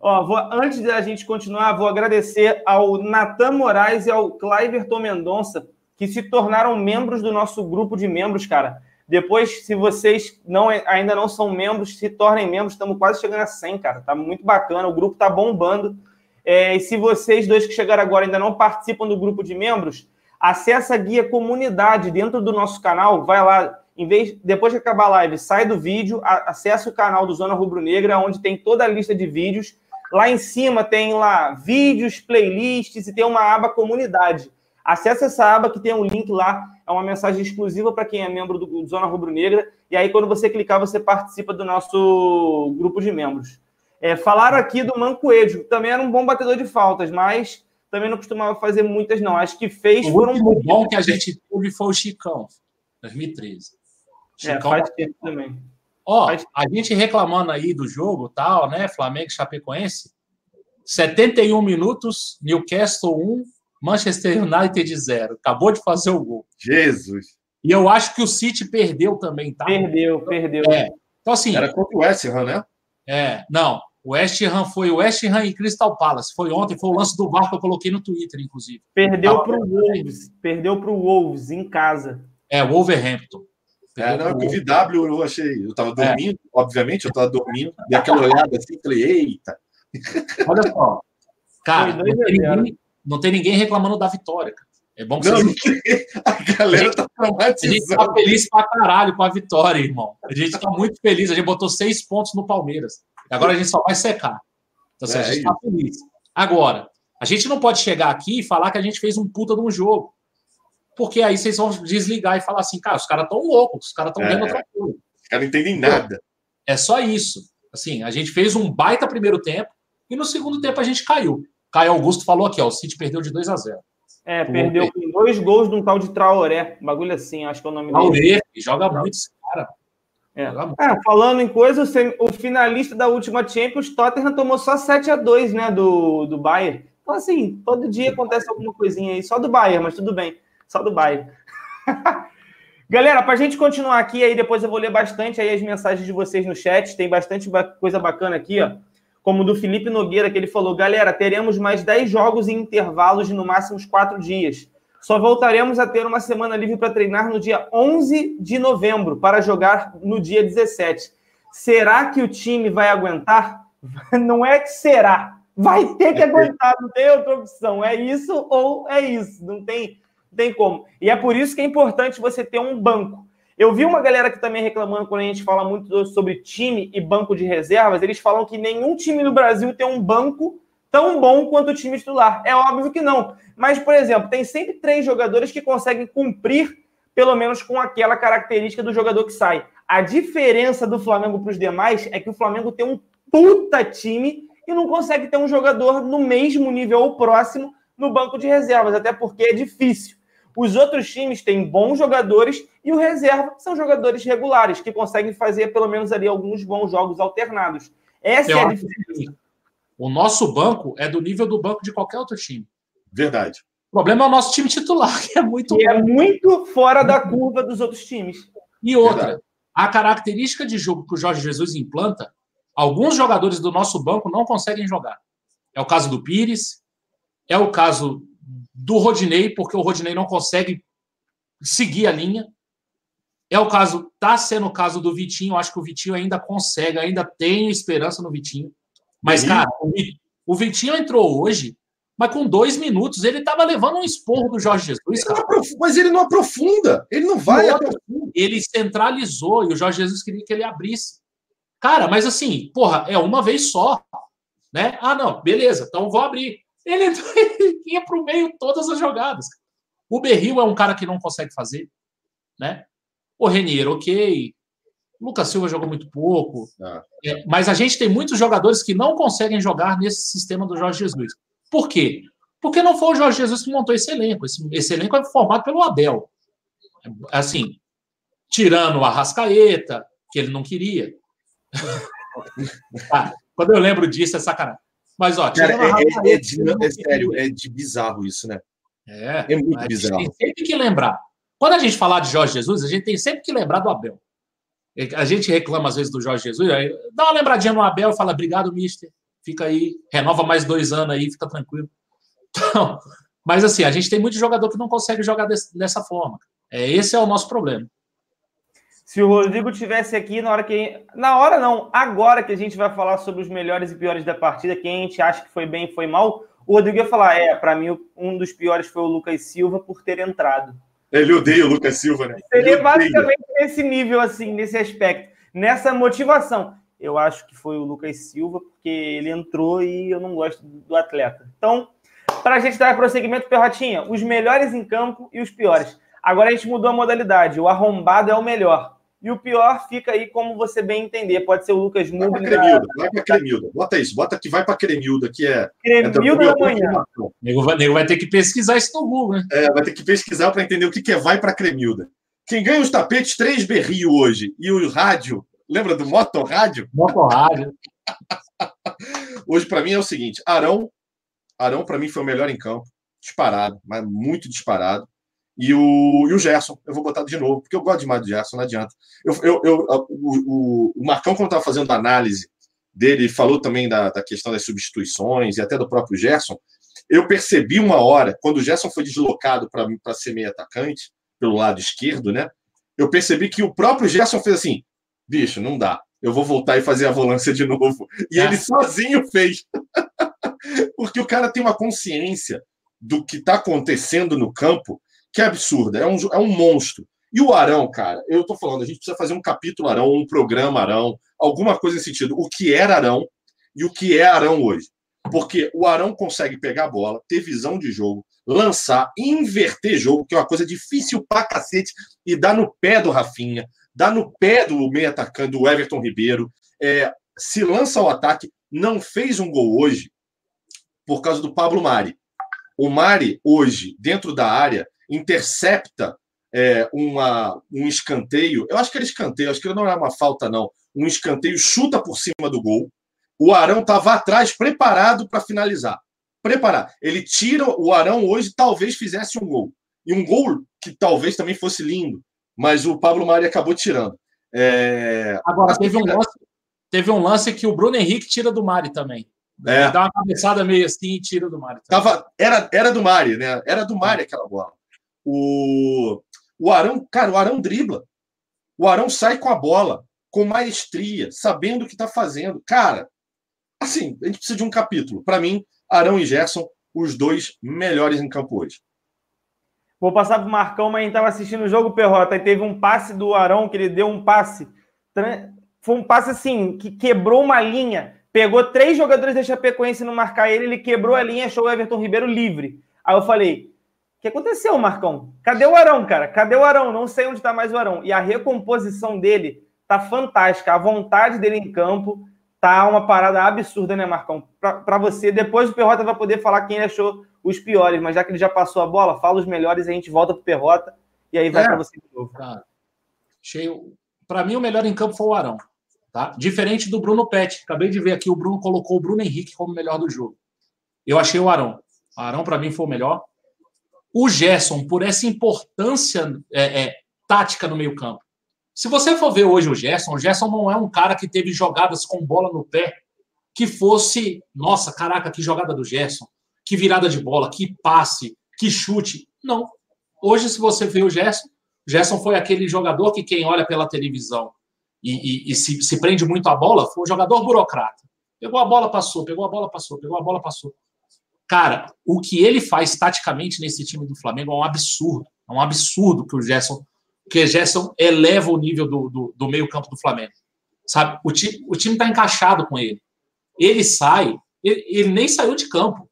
A: Ó, vou, antes da gente continuar, vou agradecer ao Natan Moraes e ao Cliverton Mendonça, que se tornaram membros do nosso grupo de membros, cara. Depois, se vocês não, ainda não são membros, se tornem membros. Estamos quase chegando a 100, cara. Tá muito bacana. O grupo tá bombando. É, e se vocês dois que chegaram agora ainda não participam do grupo de membros, acessa a guia comunidade dentro do nosso canal. Vai lá, em vez, depois de acabar a live, sai do vídeo, acessa o canal do Zona Rubro Negra, onde tem toda a lista de vídeos. Lá em cima tem lá vídeos, playlists e tem uma aba comunidade. Acesse essa aba que tem um link lá, é uma mensagem exclusiva para quem é membro do Zona Rubro Negra. E aí, quando você clicar, você participa do nosso grupo de membros. É, falaram aqui do Mancoejo, também era um bom batedor de faltas, mas também não costumava fazer muitas, não. Acho que fez.
C: O foram último bom que a gente teve foi o Chicão, 2013.
A: É, faz tempo também.
C: Ó, faz... a gente reclamando aí do jogo, tal, né? Flamengo e Chapecoense. 71 minutos, Newcastle 1, Manchester United 0. Acabou de fazer o gol.
B: Jesus.
C: E eu acho que o City perdeu também, tá?
A: Perdeu, perdeu.
C: É. Então, assim.
B: Era contra o West Ham, né?
C: É, não. O West Ham foi o West Ham e Crystal Palace. Foi ontem, foi o lance do VAR que eu coloquei no Twitter, inclusive.
A: Perdeu para o Wolves. Perdeu para o Wolves em casa.
C: É, Wolverhampton.
B: É, não, eu vi W, eu achei. Eu tava dormindo, é. obviamente, eu tava dormindo, e aquela olhada assim, falei, eita.
C: Olha só. Cara, não tem, ninguém, não tem, ninguém, reclamando da vitória, cara. É bom que não,
B: você... A galera tá traumatizada.
C: A gente tá feliz pra caralho com a vitória, irmão. A gente tá muito feliz. A gente botou seis pontos no Palmeiras. Agora a gente só vai secar. Então, assim, é a gente tá feliz. Agora, a gente não pode chegar aqui e falar que a gente fez um puta de um jogo porque aí vocês vão desligar e falar assim, cara, os caras estão loucos, os caras estão vendo é, outra coisa.
B: Os caras não entendem nada.
C: É só isso. Assim, a gente fez um baita primeiro tempo e no segundo tempo a gente caiu. Caio Augusto falou aqui, ó, o City perdeu de 2 a 0
A: É, perdeu com dois gols de um tal de Traoré. Um bagulho assim, acho que é o nome
C: Traoré, dele. joga muito esse cara.
A: É. é. falando em coisa, o finalista da última Champions, Tottenham tomou só 7 a 2 né, do, do Bayern. Então, assim, todo dia acontece alguma coisinha aí, só do Bayern, mas tudo bem só do bairro. Galera, para a gente continuar aqui, aí depois eu vou ler bastante aí as mensagens de vocês no chat. Tem bastante coisa bacana aqui, ó. Como do Felipe Nogueira, que ele falou: galera, teremos mais 10 jogos em intervalos de no máximo uns 4 dias. Só voltaremos a ter uma semana livre para treinar no dia 11 de novembro, para jogar no dia 17. Será que o time vai aguentar? Não é que será, Vai ter que aguentar, não tem outra opção. É isso ou é isso. Não tem, não tem como. E é por isso que é importante você ter um banco. Eu vi uma galera que também reclamando quando a gente fala muito sobre time e banco de reservas. Eles falam que nenhum time no Brasil tem um banco tão bom quanto o time titular. É óbvio que não. Mas, por exemplo, tem sempre três jogadores que conseguem cumprir, pelo menos com aquela característica do jogador que sai. A diferença do Flamengo para os demais é que o Flamengo tem um puta time e não consegue ter um jogador no mesmo nível ou próximo no banco de reservas, até porque é difícil. Os outros times têm bons jogadores e o reserva são jogadores regulares, que conseguem fazer pelo menos ali alguns bons jogos alternados. Essa Eu é a diferença.
C: O nosso banco é do nível do banco de qualquer outro time.
B: Verdade.
C: O problema é o nosso time titular, que é muito.
A: Que é muito fora da curva dos outros times.
C: E outra, Verdade. a característica de jogo que o Jorge Jesus implanta, alguns jogadores do nosso banco não conseguem jogar. É o caso do Pires, é o caso do Rodinei, porque o Rodinei não consegue seguir a linha. É o caso, tá sendo o caso do Vitinho, acho que o Vitinho ainda consegue, ainda tem esperança no Vitinho. Mas, cara, o Vitinho entrou hoje, mas com dois minutos ele estava levando um esporro do Jorge Jesus, cara.
B: Mas ele não aprofunda, ele não vai.
C: Ele centralizou e o Jorge Jesus queria que ele abrisse. Cara, mas assim, porra, é uma vez só, né? Ah, não, beleza, então vou abrir. Ele, ele ia para o meio todas as jogadas. O Berril é um cara que não consegue fazer, né? O Renier, ok. Lucas Silva jogou muito pouco. Ah. É, mas a gente tem muitos jogadores que não conseguem jogar nesse sistema do Jorge Jesus. Por quê? Porque não foi o Jorge Jesus que montou esse elenco. Esse, esse elenco é formado pelo Abel. Assim, tirando o Arrascaeta, que ele não queria. ah, quando eu lembro disso, é sacanagem. Mas, ó,
B: Cara, é, é, é, de, é, sério, é de bizarro isso, né?
C: É, é muito bizarro. A gente tem sempre que lembrar. Quando a gente falar de Jorge Jesus, a gente tem sempre que lembrar do Abel. A gente reclama às vezes do Jorge Jesus, aí dá uma lembradinha no Abel e fala: obrigado, mister. Fica aí, renova mais dois anos aí, fica tranquilo. Então, mas assim, a gente tem muito jogador que não consegue jogar desse, dessa forma. É, esse é o nosso problema.
A: Se o Rodrigo tivesse aqui na hora que. Na hora não, agora que a gente vai falar sobre os melhores e piores da partida, quem a gente acha que foi bem e foi mal, o Rodrigo ia falar: é, para mim, um dos piores foi o Lucas Silva por ter entrado.
B: Ele odeia o Lucas Silva, né?
A: Seria basicamente nesse nível, assim, nesse aspecto, nessa motivação. Eu acho que foi o Lucas Silva, porque ele entrou e eu não gosto do atleta. Então, para a gente dar prosseguimento, Perrotinha, os melhores em campo e os piores. Agora a gente mudou a modalidade. O arrombado é o melhor. E o pior fica aí como você bem entender. Pode ser o Lucas
B: Mugni. Vai para Cremilda, vai para Cremilda. Bota isso, bota que vai para Cremilda, que é.
A: Cremilda é da manhã.
C: O nego vai, nego vai ter que pesquisar isso no Google, né?
B: É, vai ter que pesquisar para entender o que, que é vai para Cremilda. Quem ganha os tapetes, três berrio hoje. E o rádio, lembra do motorrádio?
C: Motorrádio.
B: hoje, para mim, é o seguinte: Arão. Arão, para mim, foi o melhor em campo. Disparado, mas muito disparado. E o, e o Gerson, eu vou botar de novo, porque eu gosto demais do Gerson, não adianta. Eu, eu, eu o, o, Marcão, quando estava fazendo a análise dele, falou também da, da questão das substituições e até do próprio Gerson. Eu percebi uma hora, quando o Gerson foi deslocado para ser meio atacante, pelo lado esquerdo, né? Eu percebi que o próprio Gerson fez assim: bicho, não dá, eu vou voltar e fazer a volância de novo. E é. ele sozinho fez. porque o cara tem uma consciência do que está acontecendo no campo que absurda, é um, é um monstro. E o Arão, cara, eu tô falando, a gente precisa fazer um capítulo Arão, um programa Arão, alguma coisa nesse sentido. O que era Arão e o que é Arão hoje. Porque o Arão consegue pegar a bola, ter visão de jogo, lançar, inverter jogo, que é uma coisa difícil pra cacete, e dar no pé do Rafinha, dar no pé do meio atacante, do Everton Ribeiro, é, se lança ao ataque, não fez um gol hoje por causa do Pablo Mari. O Mari, hoje, dentro da área, intercepta é, uma, um escanteio. Eu acho que era escanteio, acho que não era uma falta, não. Um escanteio chuta por cima do gol. O Arão estava atrás, preparado para finalizar. Preparar. Ele tira o Arão hoje, talvez fizesse um gol. E um gol que talvez também fosse lindo, mas o Pablo Mari acabou tirando. É...
C: Agora, teve um, lance, teve um lance que o Bruno Henrique tira do Mari também. É. Ele dá uma cabeçada meio assim e tira do Mari.
B: Tava, era, era do Mari, né? Era do Mari aquela bola. O, o Arão, cara, o Arão dribla. O Arão sai com a bola, com maestria, sabendo o que está fazendo. Cara, assim, a gente precisa de um capítulo. Para mim, Arão e Gerson, os dois melhores em campo hoje.
A: Vou passar para o Marcão, mas a gente estava assistindo o jogo Perrota e teve um passe do Arão que ele deu um passe. Foi um passe assim, que quebrou uma linha. Pegou três jogadores da Chapecoense não marcar ele, ele quebrou a linha, achou o Everton Ribeiro livre. Aí eu falei: o que aconteceu, Marcão? Cadê o Arão, cara? Cadê o Arão? Não sei onde está mais o Arão. E a recomposição dele tá fantástica. A vontade dele em campo tá uma parada absurda, né, Marcão? Para você, depois o Perrota vai poder falar quem achou os piores, mas já que ele já passou a bola, fala os melhores e a gente volta pro Perrota e aí vai é. para você de novo.
C: Tá. Cheio. Para mim, o melhor em campo foi o Arão. Tá? Diferente do Bruno Pet. Acabei de ver aqui, o Bruno colocou o Bruno Henrique como o melhor do jogo. Eu achei o Arão. O Arão, para mim, foi o melhor. O Gerson, por essa importância é, é, tática no meio-campo. Se você for ver hoje o Gerson, o Gerson não é um cara que teve jogadas com bola no pé que fosse, nossa, caraca, que jogada do Gerson, que virada de bola, que passe, que chute. Não. Hoje, se você vê o Gerson, o Gerson foi aquele jogador que quem olha pela televisão e, e, e se, se, prende muito à bola, foi um jogador burocrata. Pegou a bola, passou, pegou a bola, passou, pegou a bola, passou. Cara, o que ele faz taticamente nesse time do Flamengo é um absurdo. É um absurdo que o Gerson, que o Gerson eleva o nível do, do, do meio-campo do Flamengo. Sabe? O, ti, o time está encaixado com ele. Ele sai, ele, ele, nem saiu de campo.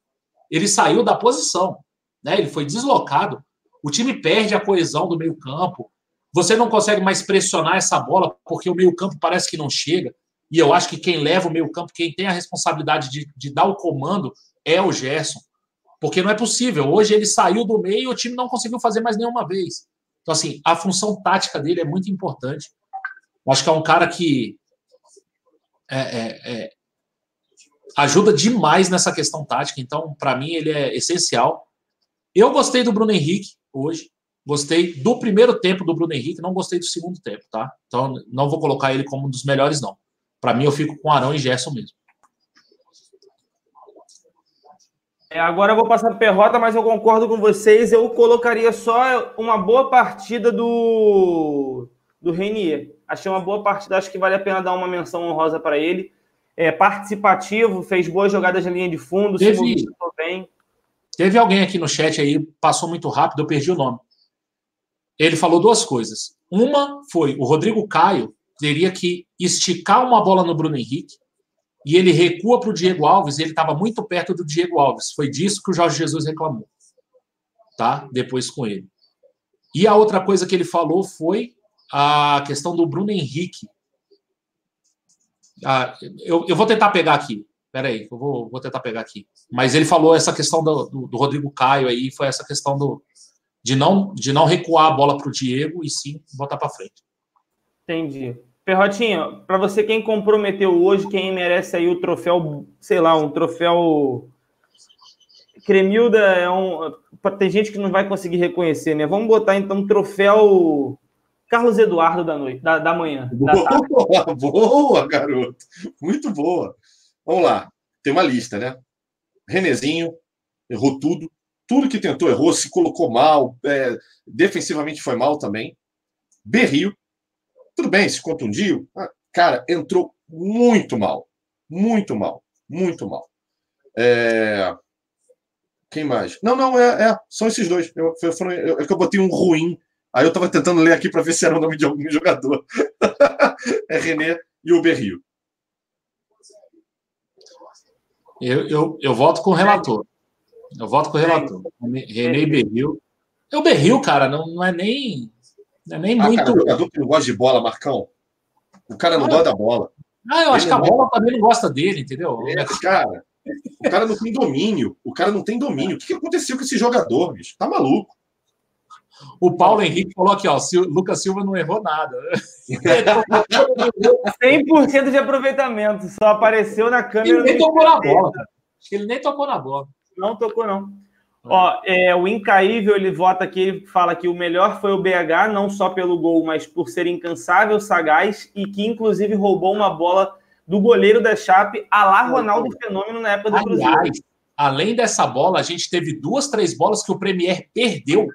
C: Ele saiu da posição. Né? Ele foi deslocado. O time perde a coesão do meio-campo. Você não consegue mais pressionar essa bola porque o meio-campo parece que não chega. E eu acho que quem leva o meio-campo, quem tem a responsabilidade de, de dar o comando, é o Gerson. Porque não é possível. Hoje ele saiu do meio e o time não conseguiu fazer mais nenhuma vez. Então, assim, a função tática dele é muito importante. Acho que é um cara que é, é, é, ajuda demais nessa questão tática. Então, para mim, ele é essencial. Eu gostei do Bruno Henrique hoje. Gostei do primeiro tempo do Bruno Henrique, não gostei do segundo tempo, tá? Então, não vou colocar ele como um dos melhores, não. Para mim, eu fico com Arão e Gerson mesmo.
A: É, agora eu vou passar para Perrota, mas eu concordo com vocês. Eu colocaria só uma boa partida do, do Renier. Achei uma boa partida, acho que vale a pena dar uma menção honrosa para ele. É, participativo, fez boas jogadas na linha de fundo,
C: teve, se movimentou bem. Teve alguém aqui no chat aí, passou muito rápido, eu perdi o nome ele falou duas coisas. Uma foi o Rodrigo Caio teria que esticar uma bola no Bruno Henrique e ele recua para o Diego Alves ele estava muito perto do Diego Alves. Foi disso que o Jorge Jesus reclamou, tá? Depois com ele. E a outra coisa que ele falou foi a questão do Bruno Henrique. Ah, eu, eu vou tentar pegar aqui. Peraí, eu vou, vou tentar pegar aqui. Mas ele falou essa questão do, do, do Rodrigo Caio aí, foi essa questão do, de não, de não recuar a bola para o Diego e sim botar para frente.
A: Entendi. Perrotinho, para você, quem comprometeu hoje, quem merece aí o troféu, sei lá, um troféu. Cremilda é um. Tem gente que não vai conseguir reconhecer, né? Vamos botar então um troféu Carlos Eduardo da noite, da, da manhã.
B: Boa, da boa, garoto. Muito boa. Vamos lá. Tem uma lista, né? Renezinho, errou tudo tudo que tentou errou, se colocou mal, é, defensivamente foi mal também. Berrio, tudo bem, se contundiu. Ah, cara, entrou muito mal. Muito mal. Muito mal. É... Quem mais? Não, não, é, é são esses dois. Eu, foram, eu, é que eu botei um ruim. Aí eu tava tentando ler aqui para ver se era o nome de algum jogador. é René e o Berrio.
C: Eu, eu, eu voto com o relator. Eu voto com o relator. René Berril. O Berril, cara, não, não é nem. Não é nem ah, muito. Cara,
B: jogador que não gosta de bola, Marcão. O cara não ah, gosta da bola.
C: Ah, eu acho que a bola também não gosta dele, entendeu?
B: É, cara, o cara não tem domínio. O cara não tem domínio. O que aconteceu com esse jogador, bicho? Tá maluco.
C: O Paulo Henrique falou aqui, ó, o Lucas Silva não errou nada.
A: 100% de aproveitamento, só apareceu na câmera.
C: Ele nem tocou na bola. Acho que ele nem tocou na bola.
A: Não tocou, não. Ó, é, o Incaível, ele vota aqui, ele fala que o melhor foi o BH, não só pelo gol, mas por ser incansável, sagaz e que, inclusive, roubou uma bola do goleiro da Chape, a lá Ronaldo Fenômeno na época do Cruzeiro. Aliás,
C: além dessa bola, a gente teve duas, três bolas que o Premier perdeu.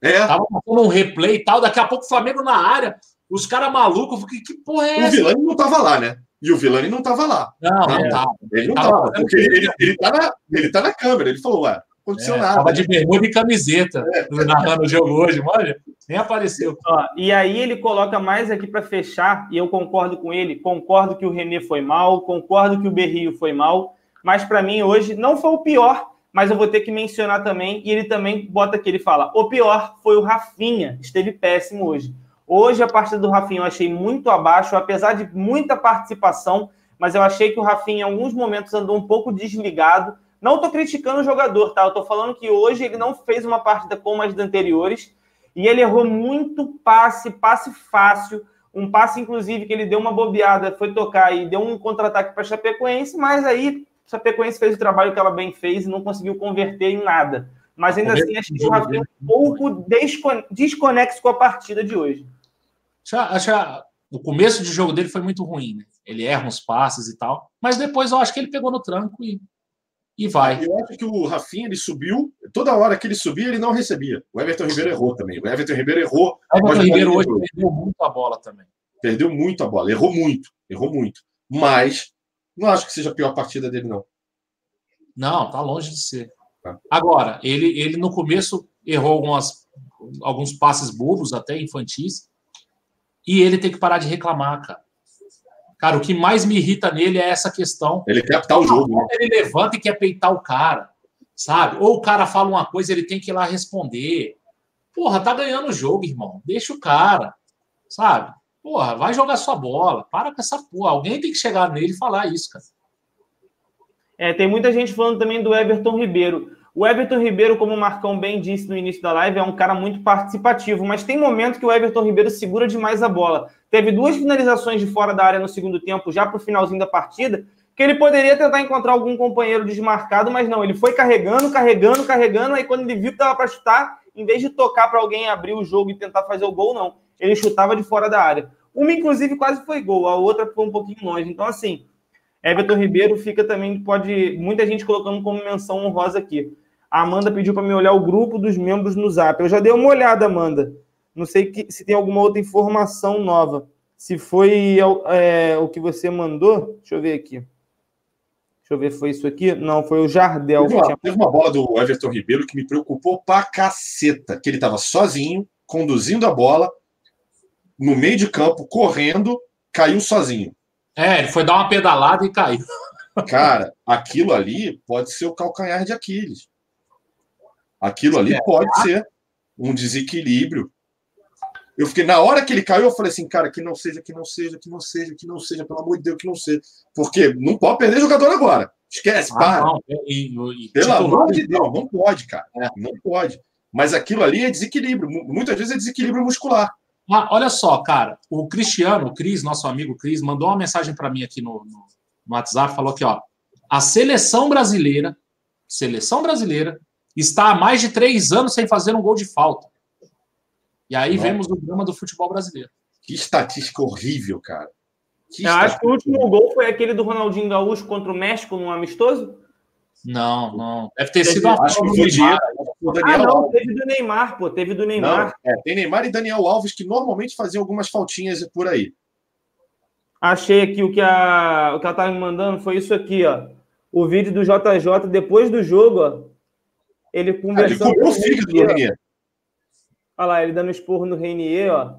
C: É. Tava com um replay e tal, daqui a pouco o Flamengo na área, os caras malucos, que, que porra é essa?
B: O Vilani não tava lá, né? E o Vilani não estava lá.
C: Não, não estava.
B: Ele não estava. Porque ele, ele, ele, tá na, ele tá na câmera. Ele falou, ué, aconteceu é, nada.
C: Tava de bermuda e camiseta é. narrando o jogo hoje, olha, nem apareceu.
A: Ó, e aí ele coloca mais aqui para fechar, e eu concordo com ele, concordo que o René foi mal, concordo que o Berrio foi mal, mas para mim hoje não foi o pior, mas eu vou ter que mencionar também, e ele também bota aqui, ele fala, o pior foi o Rafinha, esteve péssimo hoje. Hoje a partida do Rafinha eu achei muito abaixo, apesar de muita participação, mas eu achei que o Rafinha em alguns momentos andou um pouco desligado, não estou criticando o jogador, tá? Eu estou falando que hoje ele não fez uma partida como as anteriores e ele errou muito passe, passe fácil, um passe inclusive que ele deu uma bobeada, foi tocar e deu um contra-ataque para Chapecoense, mas aí Chapecoense fez o trabalho que ela bem fez e não conseguiu converter em nada. Mas ainda assim, acho que o Rafinha um pouco desconexo com a partida de hoje.
C: Acho o começo de jogo dele foi muito ruim, né? Ele erra uns passes e tal, mas depois eu acho que ele pegou no tranco e e vai.
B: Eu acho que o Rafinha ele subiu, toda hora que ele subia, ele não recebia. O Everton Ribeiro errou também. O Everton Ribeiro errou.
C: O Everton Ribeiro hoje perdeu muito a bola também.
B: Perdeu muito a bola, errou muito, errou muito. Mas não acho que seja a pior partida dele, não.
C: Não, tá longe de ser. Tá. Agora, ele, ele no começo errou algumas, alguns passes bobos, até infantis, e ele tem que parar de reclamar, cara. Cara, o que mais me irrita nele é essa questão.
B: Ele quer apitar o jogo. Né?
C: Ele levanta e quer peitar o cara, sabe? Ou o cara fala uma coisa, ele tem que ir lá responder. Porra, tá ganhando o jogo, irmão. Deixa o cara, sabe? Porra, vai jogar sua bola. Para com essa porra. Alguém tem que chegar nele e falar isso, cara.
A: É, tem muita gente falando também do Everton Ribeiro. O Everton Ribeiro, como o Marcão bem disse no início da live, é um cara muito participativo, mas tem momentos que o Everton Ribeiro segura demais a bola. Teve duas finalizações de fora da área no segundo tempo, já para o finalzinho da partida, que ele poderia tentar encontrar algum companheiro desmarcado, mas não, ele foi carregando, carregando, carregando, aí quando ele viu que estava para chutar, em vez de tocar para alguém abrir o jogo e tentar fazer o gol, não. Ele chutava de fora da área. Uma, inclusive, quase foi gol, a outra foi um pouquinho longe. Então, assim, Everton Ribeiro fica também, pode. Muita gente colocando como menção honrosa aqui. A Amanda pediu para me olhar o grupo dos membros no Zap. Eu já dei uma olhada, Amanda. Não sei que, se tem alguma outra informação nova. Se foi é, o que você mandou. Deixa eu ver aqui. Deixa eu ver, foi isso aqui? Não, foi o Jardel.
B: Teve uma, tinha... teve uma bola do Everton Ribeiro que me preocupou pra caceta. Que ele estava sozinho, conduzindo a bola, no meio de campo, correndo, caiu sozinho.
C: É, ele foi dar uma pedalada e caiu.
B: Cara, aquilo ali pode ser o calcanhar de Aquiles. Aquilo ali pode ser um desequilíbrio. Eu fiquei, na hora que ele caiu, eu falei assim, cara, que não seja, que não seja, que não seja, que não seja, pelo amor de Deus, que não seja. Porque não pode perder jogador agora. Esquece, ah, para. Não, e, e, pelo amor de Deus, não pode, cara. É. Não pode. Mas aquilo ali é desequilíbrio. Muitas vezes é desequilíbrio muscular.
C: Ah, olha só, cara, o Cristiano, o Cris, nosso amigo Cris, mandou uma mensagem para mim aqui no, no, no WhatsApp, falou aqui, ó, a seleção brasileira, seleção brasileira, está há mais de três anos sem fazer um gol de falta. E aí vemos o drama do futebol brasileiro.
B: Que estatística horrível, cara.
A: Que Eu acho que o último gol foi aquele do Ronaldinho Gaúcho contra o México no amistoso.
C: Não, não. Deve ter sido uma
B: acho que foi Neymar.
A: Ah, não, teve do Neymar, pô. Teve do Neymar.
B: Não, é, tem Neymar e Daniel Alves que normalmente faziam algumas faltinhas por aí.
A: Achei aqui o que, a, o que ela tá me mandando foi isso aqui, ó. O vídeo do JJ depois do jogo, ó. Ele conversando.
B: ele comeu o fígado do Renier.
A: Olha lá, ele dando esporro no Renier, ó.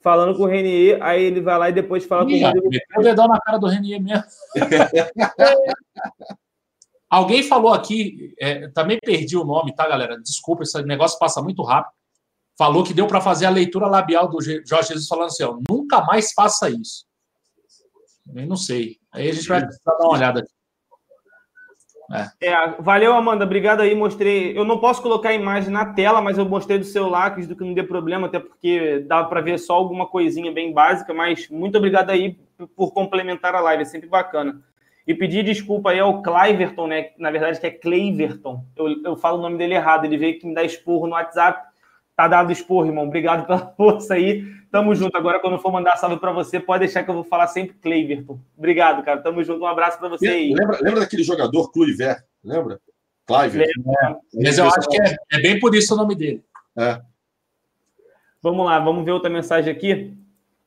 A: Falando com o Renier, aí ele vai lá e depois fala Ih, com o Rodrigo.
C: o dedão na cara do Renier mesmo. Alguém falou aqui, é, também perdi o nome, tá, galera? Desculpa, esse negócio passa muito rápido. Falou que deu para fazer a leitura labial do Jorge Jesus falando assim: ó, nunca mais faça isso. Eu não sei. Aí a gente vai dar uma olhada aqui.
A: É. é. valeu, Amanda. Obrigado aí. Mostrei. Eu não posso colocar a imagem na tela, mas eu mostrei do celular, que não dê problema, até porque dá para ver só alguma coisinha bem básica. Mas muito obrigado aí por complementar a live, é sempre bacana. E pedir desculpa aí ao Cliverton, né? Na verdade, que é Cleiverton. Eu, eu falo o nome dele errado. Ele veio que me dá esporro no WhatsApp. Tá dado esporro, irmão. Obrigado pela força aí. Tamo junto. Agora, quando eu for mandar salve para você, pode deixar que eu vou falar sempre Cleiverton. Obrigado, cara. Tamo junto. Um abraço para você aí.
B: Lembra, lembra daquele jogador Cluiver? Lembra? Cliver.
C: É. Mas eu acho que é, é, bem por isso o nome dele.
B: É.
A: Vamos lá, vamos ver outra mensagem aqui.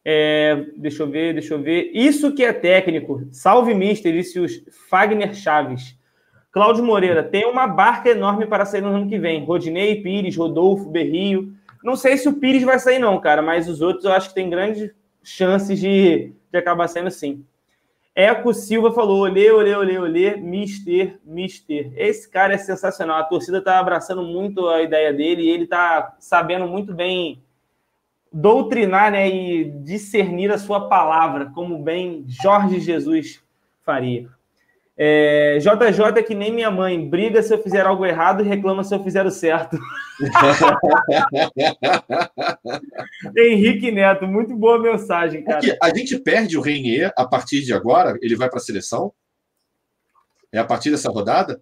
A: É, deixa eu ver, deixa eu ver. Isso que é técnico. Salve, Mister, disse os Fagner Chaves. Cláudio Moreira, tem uma barca enorme para sair no ano que vem. Rodinei, Pires, Rodolfo, Berrio. Não sei se o Pires vai sair, não, cara, mas os outros eu acho que tem grandes chances de, de acabar saindo sim. Eco Silva falou: olê, olê, olê, olê, mister, mister. Esse cara é sensacional. A torcida está abraçando muito a ideia dele e ele está sabendo muito bem doutrinar né, e discernir a sua palavra, como bem Jorge Jesus faria. É, JJ é que nem minha mãe, briga se eu fizer algo errado e reclama se eu fizer o certo. Henrique Neto, muito boa mensagem, cara.
B: Aqui, a gente perde o Reinier a partir de agora? Ele vai para a seleção? É a partir dessa rodada?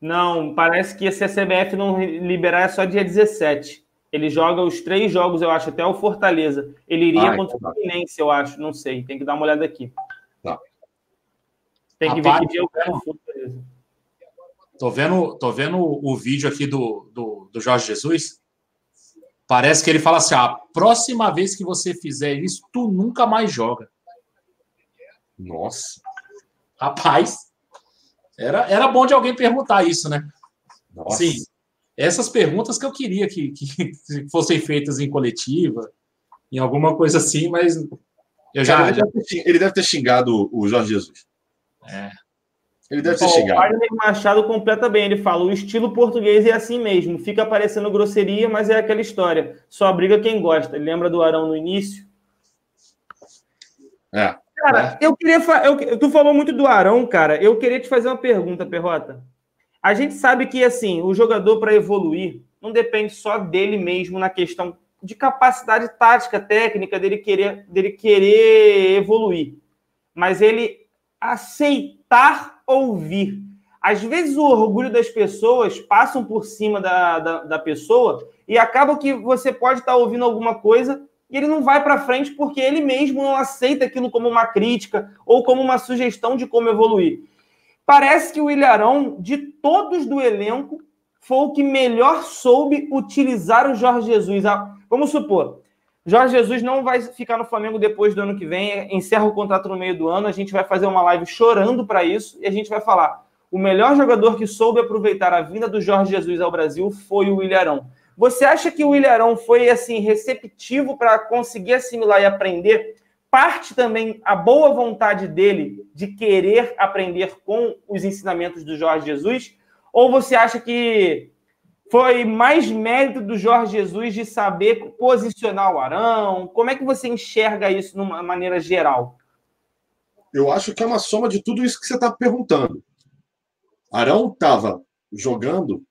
A: Não, parece que se a CBF não liberar é só dia 17. Ele joga os três jogos, eu acho, até o Fortaleza. Ele iria ah, contra o então tá. Fluminense, eu acho, não sei. Tem que dar uma olhada aqui.
C: Tem que Rapaz, ver que dia eu quero Fortaleza. Tô vendo, tô vendo o vídeo aqui do, do, do Jorge Jesus. Parece que ele fala assim: a próxima vez que você fizer isso, tu nunca mais joga.
B: Nossa.
C: Rapaz, era, era bom de alguém perguntar isso, né? Nossa. Sim essas perguntas que eu queria que, que fossem feitas em coletiva, em alguma coisa assim, mas
B: eu já. Ele, deve ter, ele deve ter xingado o Jorge Jesus.
A: É. Ele deve ter xingado. O Wagner Machado completa bem. Ele fala: o estilo português é assim mesmo. Fica parecendo grosseria, mas é aquela história. Só briga quem gosta. Ele lembra do Arão no início? É. Cara, é. eu queria. Eu, tu falou muito do Arão, cara. Eu queria te fazer uma pergunta, Perrota. A gente sabe que assim, o jogador para evoluir não depende só dele mesmo na questão de capacidade tática, técnica dele querer, dele querer evoluir, mas ele aceitar ouvir. Às vezes o orgulho das pessoas passam por cima da, da, da pessoa e acaba que você pode estar ouvindo alguma coisa e ele não vai para frente porque ele mesmo não aceita aquilo como uma crítica ou como uma sugestão de como evoluir. Parece que o Ilharão, de todos do elenco, foi o que melhor soube utilizar o Jorge Jesus. Ah, vamos supor, Jorge Jesus não vai ficar no Flamengo depois do ano que vem, encerra o contrato no meio do ano, a gente vai fazer uma live chorando para isso e a gente vai falar: o melhor jogador que soube aproveitar a vinda do Jorge Jesus ao Brasil foi o Ilharão. Você acha que o Ilharão foi assim receptivo para conseguir assimilar e aprender parte também a boa vontade dele de querer aprender com os ensinamentos do Jorge Jesus? Ou você acha que foi mais mérito do Jorge Jesus de saber posicionar o Arão? Como é que você enxerga isso de uma maneira geral?
B: Eu acho que é uma soma de tudo isso que você está perguntando. Arão estava jogando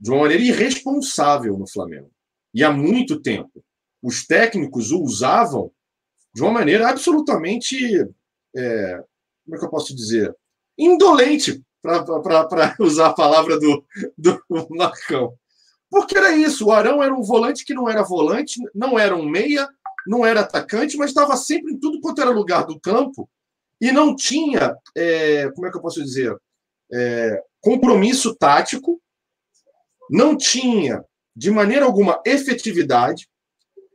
B: de uma maneira irresponsável no Flamengo. E há muito tempo. Os técnicos o usavam de uma maneira absolutamente, é, como é que eu posso dizer, indolente, para usar a palavra do, do Marcão. Porque era isso, o Arão era um volante que não era volante, não era um meia, não era atacante, mas estava sempre em tudo quanto era lugar do campo e não tinha, é, como é que eu posso dizer, é, compromisso tático, não tinha de maneira alguma efetividade,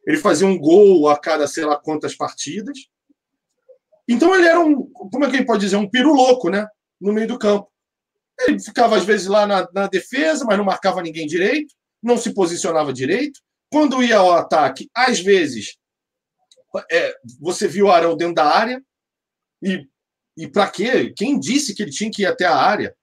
B: ele fazia um gol a cada sei lá quantas partidas. Então ele era um, como é que ele pode dizer, um piro louco, né? No meio do campo. Ele ficava às vezes lá na, na defesa, mas não marcava ninguém direito, não se posicionava direito. Quando ia ao ataque, às vezes é, você viu o Arão dentro da área. E, e para quê? Quem disse que ele tinha que ir até a área?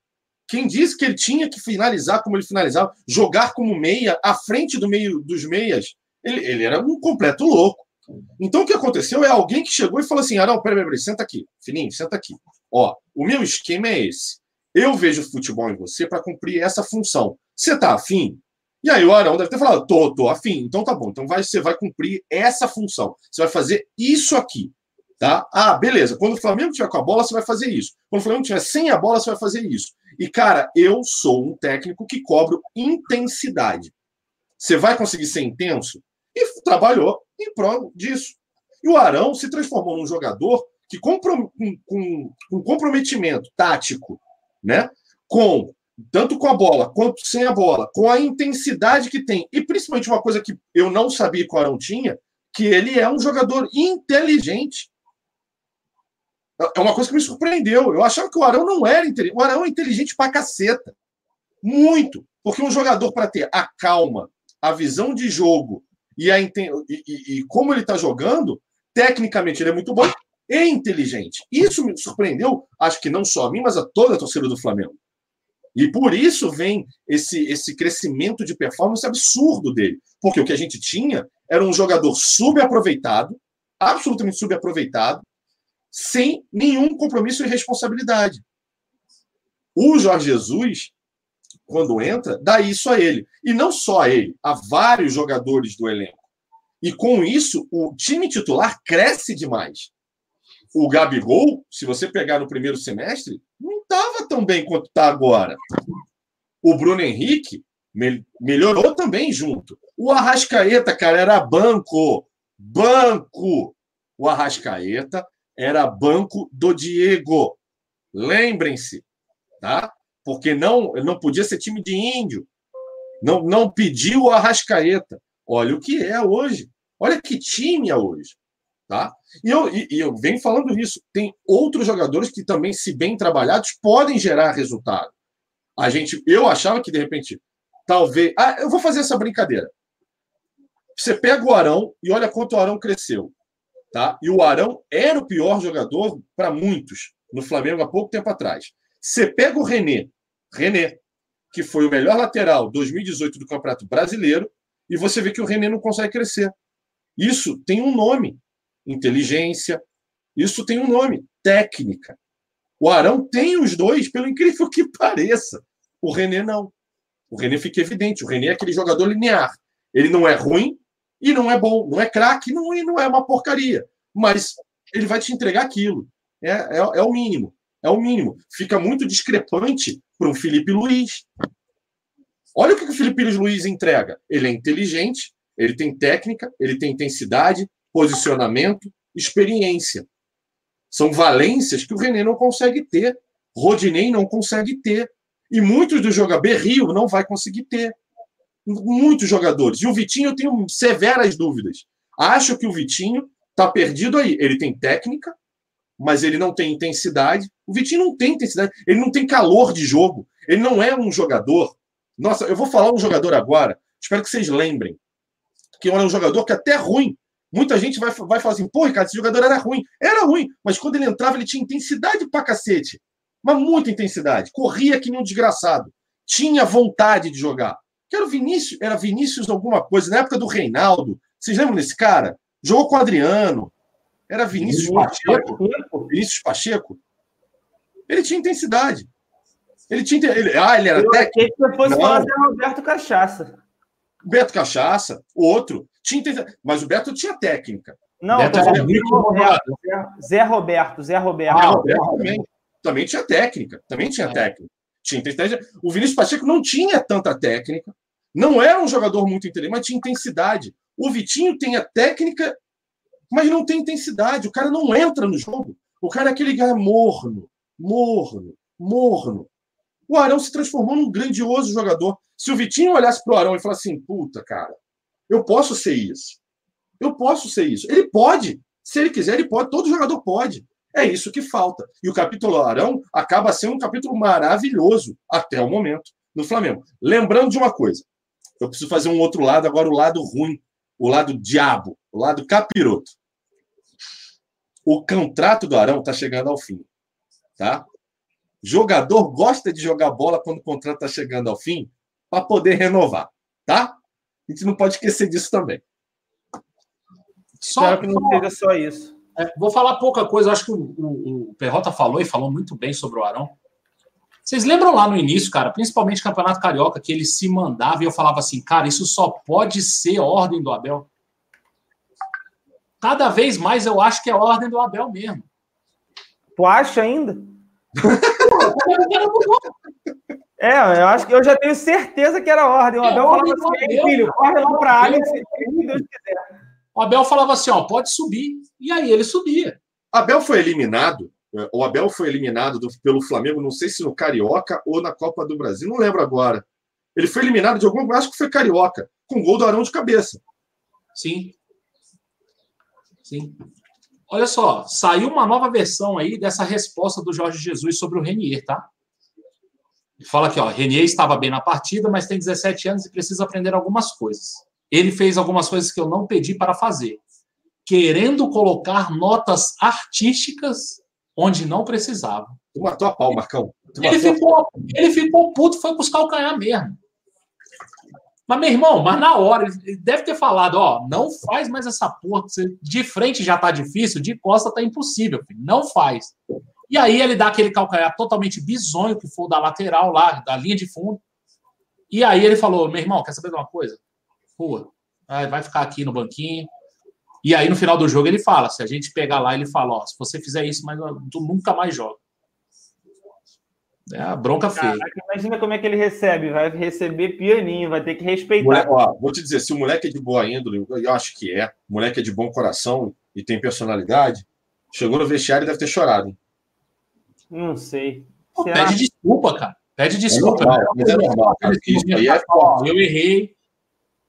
B: Quem disse que ele tinha que finalizar como ele finalizava? Jogar como meia, à frente do meio dos meias, ele, ele era um completo louco. Então o que aconteceu é alguém que chegou e falou assim: Arão, peraí, peraí, senta aqui, fininho, senta aqui. Ó, o meu esquema é esse. Eu vejo futebol em você para cumprir essa função. Você tá afim? E aí o Arão deve ter falado, tô, tô afim. Então tá bom. Então vai, você vai cumprir essa função. Você vai fazer isso aqui. Tá? Ah, beleza. Quando o Flamengo tiver com a bola, você vai fazer isso. Quando o Flamengo tiver sem a bola, você vai fazer isso. E, cara, eu sou um técnico que cobro intensidade. Você vai conseguir ser intenso? e trabalhou em prol disso. E o Arão se transformou num jogador que, com, com, com comprometimento tático, né, com tanto com a bola quanto sem a bola, com a intensidade que tem, e principalmente uma coisa que eu não sabia que o Arão tinha, que ele é um jogador inteligente. É uma coisa que me surpreendeu. Eu achava que o Arão não era inteligente. O Arão é inteligente pra caceta. Muito. Porque um jogador, para ter a calma, a visão de jogo e, a, e, e, e como ele está jogando, tecnicamente ele é muito bom e inteligente. Isso me surpreendeu, acho que não só a mim, mas a toda a torcida do Flamengo. E por isso vem esse, esse crescimento de performance absurdo dele. Porque o que a gente tinha era um jogador subaproveitado, absolutamente subaproveitado, sem nenhum compromisso e responsabilidade. O Jorge Jesus, quando entra, dá isso a ele. E não só a ele, a vários jogadores do elenco. E com isso, o time titular cresce demais. O Gabigol, se você pegar no primeiro semestre, não estava tão bem quanto está agora. O Bruno Henrique melhorou também junto. O Arrascaeta, cara, era banco. Banco. O Arrascaeta era banco do Diego. Lembrem-se, tá? Porque não, não podia ser time de índio. Não, não pediu o Arrascaeta. Olha o que é hoje. Olha que time é hoje. Tá? E eu, e, e eu venho falando isso. Tem outros jogadores que também, se bem trabalhados, podem gerar resultado. A gente, eu achava que de repente, talvez. Ah, eu vou fazer essa brincadeira. Você pega o Arão e olha quanto o Arão cresceu. Tá? E o Arão era o pior jogador para muitos no Flamengo há pouco tempo atrás. Você pega o René, René, que foi o melhor lateral 2018 do Campeonato Brasileiro, e você vê que o René não consegue crescer. Isso tem um nome: inteligência. Isso tem um nome: técnica. O Arão tem os dois, pelo incrível que pareça. O René não. O René fica evidente. O René é aquele jogador linear. Ele não é ruim e não é bom. Não é craque não, e não é uma porcaria. Mas ele vai te entregar aquilo. É, é, é o mínimo. É o mínimo. Fica muito discrepante para um Felipe Luiz. Olha o que o Felipe Luiz entrega. Ele é inteligente, ele tem técnica, ele tem intensidade, posicionamento, experiência. São valências que o René não consegue ter, Rodinei não consegue ter. E muitos dos jogadores, Berrio não vai conseguir ter. Muitos jogadores. E o Vitinho eu tenho severas dúvidas. Acho que o Vitinho está perdido aí. Ele tem técnica, mas ele não tem intensidade. O Vitinho não tem intensidade, ele não tem calor de jogo. Ele não é um jogador. Nossa, eu vou falar um jogador agora, espero que vocês lembrem que era um jogador que até ruim. Muita gente vai, vai falar assim, pô, Ricardo, esse jogador era ruim. Era ruim, mas quando ele entrava, ele tinha intensidade pra cacete. Mas muita intensidade. Corria que nem um desgraçado. Tinha vontade de jogar. Que era o Vinícius, era Vinícius alguma coisa, na época do Reinaldo. Vocês lembram desse cara? Jogou com o Adriano. Era Vinícius Pacheco. Vinícius Pacheco. Ele tinha intensidade. Ele tinha. Ele, ah, ele era
A: Eu técnico. que fosse falar Roberto Cachaça.
B: Beto Cachaça, outro. Tinha, mas o Beto tinha técnica.
A: Não, Beto Zé, Roberto, Zé Roberto, Zé Roberto. Ah,
B: Roberto também, também tinha técnica, também tinha é. técnica. Tinha intensidade. O Vinícius Pacheco não tinha tanta técnica, não era um jogador muito inteligente, mas tinha intensidade. O Vitinho tem a técnica, mas não tem intensidade. O cara não entra no jogo. O cara é aquele cara morno, morno, morno. O Arão se transformou num grandioso jogador. Se o Vitinho olhasse para o Arão e falasse assim, puta, cara, eu posso ser isso. Eu posso ser isso. Ele pode. Se ele quiser, ele pode. Todo jogador pode. É isso que falta. E o capítulo Arão acaba sendo um capítulo maravilhoso até o momento no Flamengo. Lembrando de uma coisa. Eu preciso fazer um outro lado, agora o lado ruim, o lado diabo, o lado capiroto. O contrato do Arão está chegando ao fim. Tá? Jogador gosta de jogar bola quando o contrato está chegando ao fim para poder renovar, tá? A gente não pode esquecer disso também.
A: Só Espero que não seja só isso.
C: É, vou falar pouca coisa, acho que o, o, o Perrota falou e falou muito bem sobre o Arão. Vocês lembram lá no início, cara, principalmente Campeonato Carioca, que ele se mandava e eu falava assim, cara, isso só pode ser ordem do Abel. Cada vez mais eu acho que é ordem do Abel mesmo.
A: Tu acha ainda? é, eu acho que eu já tenho certeza que era ordem. O Abel falava assim: filho, corre lá para a área se Deus
C: quiser. O Abel falava assim: ó, pode subir. E aí ele subia.
B: Abel foi eliminado. O Abel foi eliminado do, pelo Flamengo, não sei se no Carioca ou na Copa do Brasil, não lembro agora. Ele foi eliminado de algum, acho que foi Carioca, com gol do Arão de cabeça.
C: Sim. Sim. Olha só, saiu uma nova versão aí dessa resposta do Jorge Jesus sobre o Renier, tá? Ele fala aqui, ó, Renier estava bem na partida, mas tem 17 anos e precisa aprender algumas coisas. Ele fez algumas coisas que eu não pedi para fazer, querendo colocar notas artísticas onde não precisava.
B: Tu matou a pau, Marcão.
C: Ele ficou, ele ficou puto, foi buscar o canhar mesmo. Mas, meu irmão, mas na hora, ele deve ter falado, ó, não faz mais essa porra. De frente já tá difícil, de costa tá impossível, filho. Não faz. E aí ele dá aquele calcanhar totalmente bizonho, que foi da lateral lá, da linha de fundo. E aí ele falou, meu irmão, quer saber de uma coisa? Pô, vai ficar aqui no banquinho. E aí no final do jogo ele fala, se a gente pegar lá, ele fala, ó, se você fizer isso, mas tu nunca mais joga. É a bronca feia. Caraca,
A: imagina como é que ele recebe. Vai receber pianinho, vai ter que respeitar.
B: Moleque, ó, vou te dizer, se o moleque é de boa índole, eu acho que é, o moleque é de bom coração e tem personalidade, chegou no vestiário e deve ter chorado.
A: Não sei.
C: Pô, pede desculpa, cara. Pede desculpa. É normal, mas é normal, cara. É Eu errei.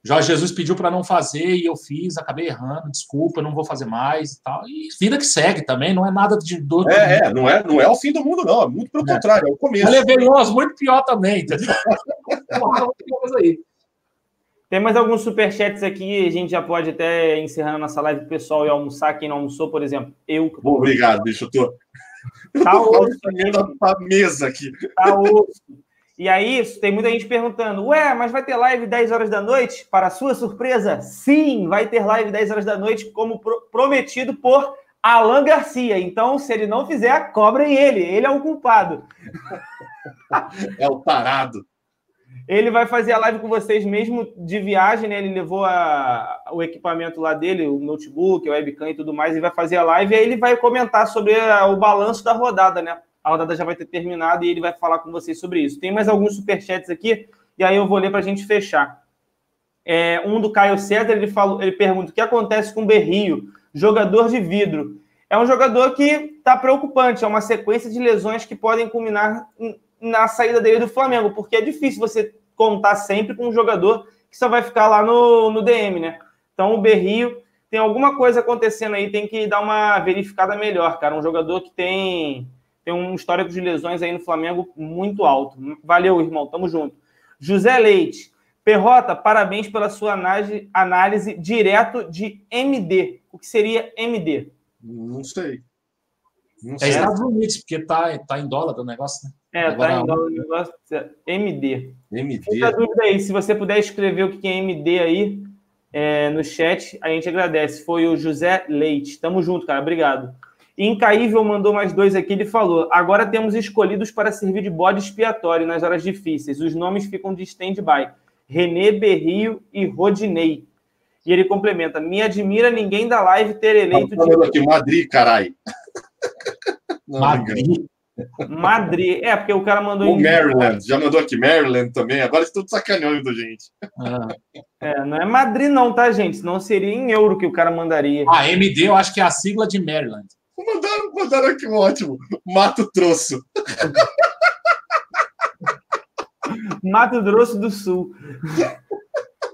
C: Jorge Jesus pediu para não fazer e eu fiz, acabei errando, desculpa, não vou fazer mais e tal. E vida que segue também, não é nada de dor.
B: É, é, não é, não é o fim do mundo, não. É muito pelo é. contrário, é o começo. Eu
C: levei umas muito pior também, entendeu?
A: Tem mais alguns superchats aqui, a gente já pode até encerrar a nossa live pro pessoal e almoçar. Quem não almoçou, por exemplo, eu.
B: Obrigado, bicho. Eu tô. Tá osso. a mesa aqui.
A: Tá osso. E aí, tem muita gente perguntando: Ué, mas vai ter live 10 horas da noite? Para sua surpresa, sim, vai ter live 10 horas da noite, como pro prometido por Alan Garcia. Então, se ele não fizer, cobrem ele. Ele é o culpado.
B: É o parado.
A: Ele vai fazer a live com vocês mesmo de viagem, né? Ele levou a, o equipamento lá dele, o notebook, o webcam e tudo mais, e vai fazer a live e aí ele vai comentar sobre a, o balanço da rodada, né? a rodada já vai ter terminado e ele vai falar com vocês sobre isso. Tem mais alguns superchats aqui, e aí eu vou ler para a gente fechar. É, um do Caio César, ele, falou, ele pergunta o que acontece com o Berrio, jogador de vidro. É um jogador que está preocupante, é uma sequência de lesões que podem culminar na saída dele do Flamengo, porque é difícil você contar sempre com um jogador que só vai ficar lá no, no DM, né? Então o Berrio tem alguma coisa acontecendo aí, tem que dar uma verificada melhor, cara. Um jogador que tem tem um histórico de lesões aí no Flamengo muito alto. Valeu, irmão, tamo junto. José Leite, Perrota, parabéns pela sua análise, análise direto de MD. O que seria MD?
B: Não sei.
C: Não é sei. É Estados Unidos, porque tá, tá em dólar o negócio, né?
A: É, Agora, tá em dólar o negócio. MD.
B: MD.
A: Fica a dúvida aí, se você puder escrever o que é MD aí é, no chat, a gente agradece. Foi o José Leite. Tamo junto, cara. Obrigado. Incaível mandou mais dois aqui. Ele falou: agora temos escolhidos para servir de bode expiatório nas horas difíceis. Os nomes ficam de stand-by: René Berrio e Rodinei. E ele complementa: me admira ninguém da live ter eleito.
B: Tá falando de... aqui, Madrid, carai.
A: Madrid. Madrid. É, porque o cara mandou.
B: O em... Maryland. Já mandou aqui Maryland também. Agora estão sacaneando, gente.
A: Ah. É, não é Madrid, não, tá, gente? Senão seria em euro que o cara mandaria.
C: Ah, MD eu acho que é a sigla de Maryland.
B: Mandaram, mandaram aqui um ótimo. Mato Troço.
A: Mato Grosso do Sul.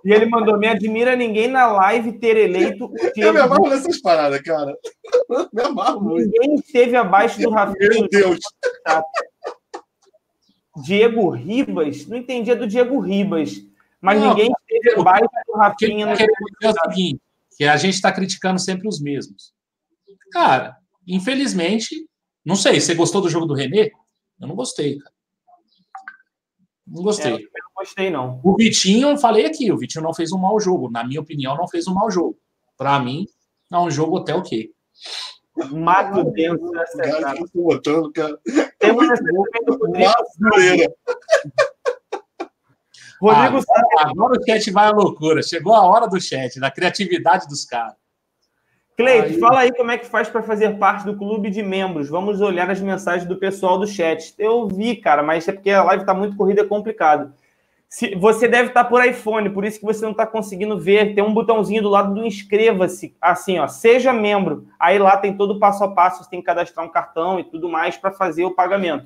A: E ele mandou: Me admira ninguém na live ter eleito o
B: Diego. Eu me amarro nessas paradas, cara. Me amarro
A: muito. Ninguém esteve abaixo do Rafinha.
B: Meu Deus.
A: Diego Ribas? Não entendia do Diego Ribas. Mas não, ninguém esteve abaixo do Rafinha.
C: Que, que, é o seguinte, que a gente está criticando sempre os mesmos. Cara, infelizmente, não sei, você gostou do jogo do René? Eu não gostei, cara. Não gostei. É,
A: gostei, não.
C: O Vitinho, eu falei aqui, o Vitinho não fez um mau jogo. Na minha opinião, não fez um mau jogo. Para mim, é um jogo até ok.
A: Mato dentro dessa
B: cara. Eu tô botando, cara. Rodrigo.
C: Rodrigo ah, agora o chat vai à loucura. Chegou a hora do chat, da criatividade dos caras.
A: Cleide, fala aí como é que faz para fazer parte do clube de membros. Vamos olhar as mensagens do pessoal do chat. Eu vi, cara, mas é porque a live está muito corrida, é complicado. Se, você deve estar tá por iPhone, por isso que você não está conseguindo ver. Tem um botãozinho do lado do inscreva-se, assim, ó, seja membro. Aí lá tem todo o passo a passo, você tem que cadastrar um cartão e tudo mais para fazer o pagamento.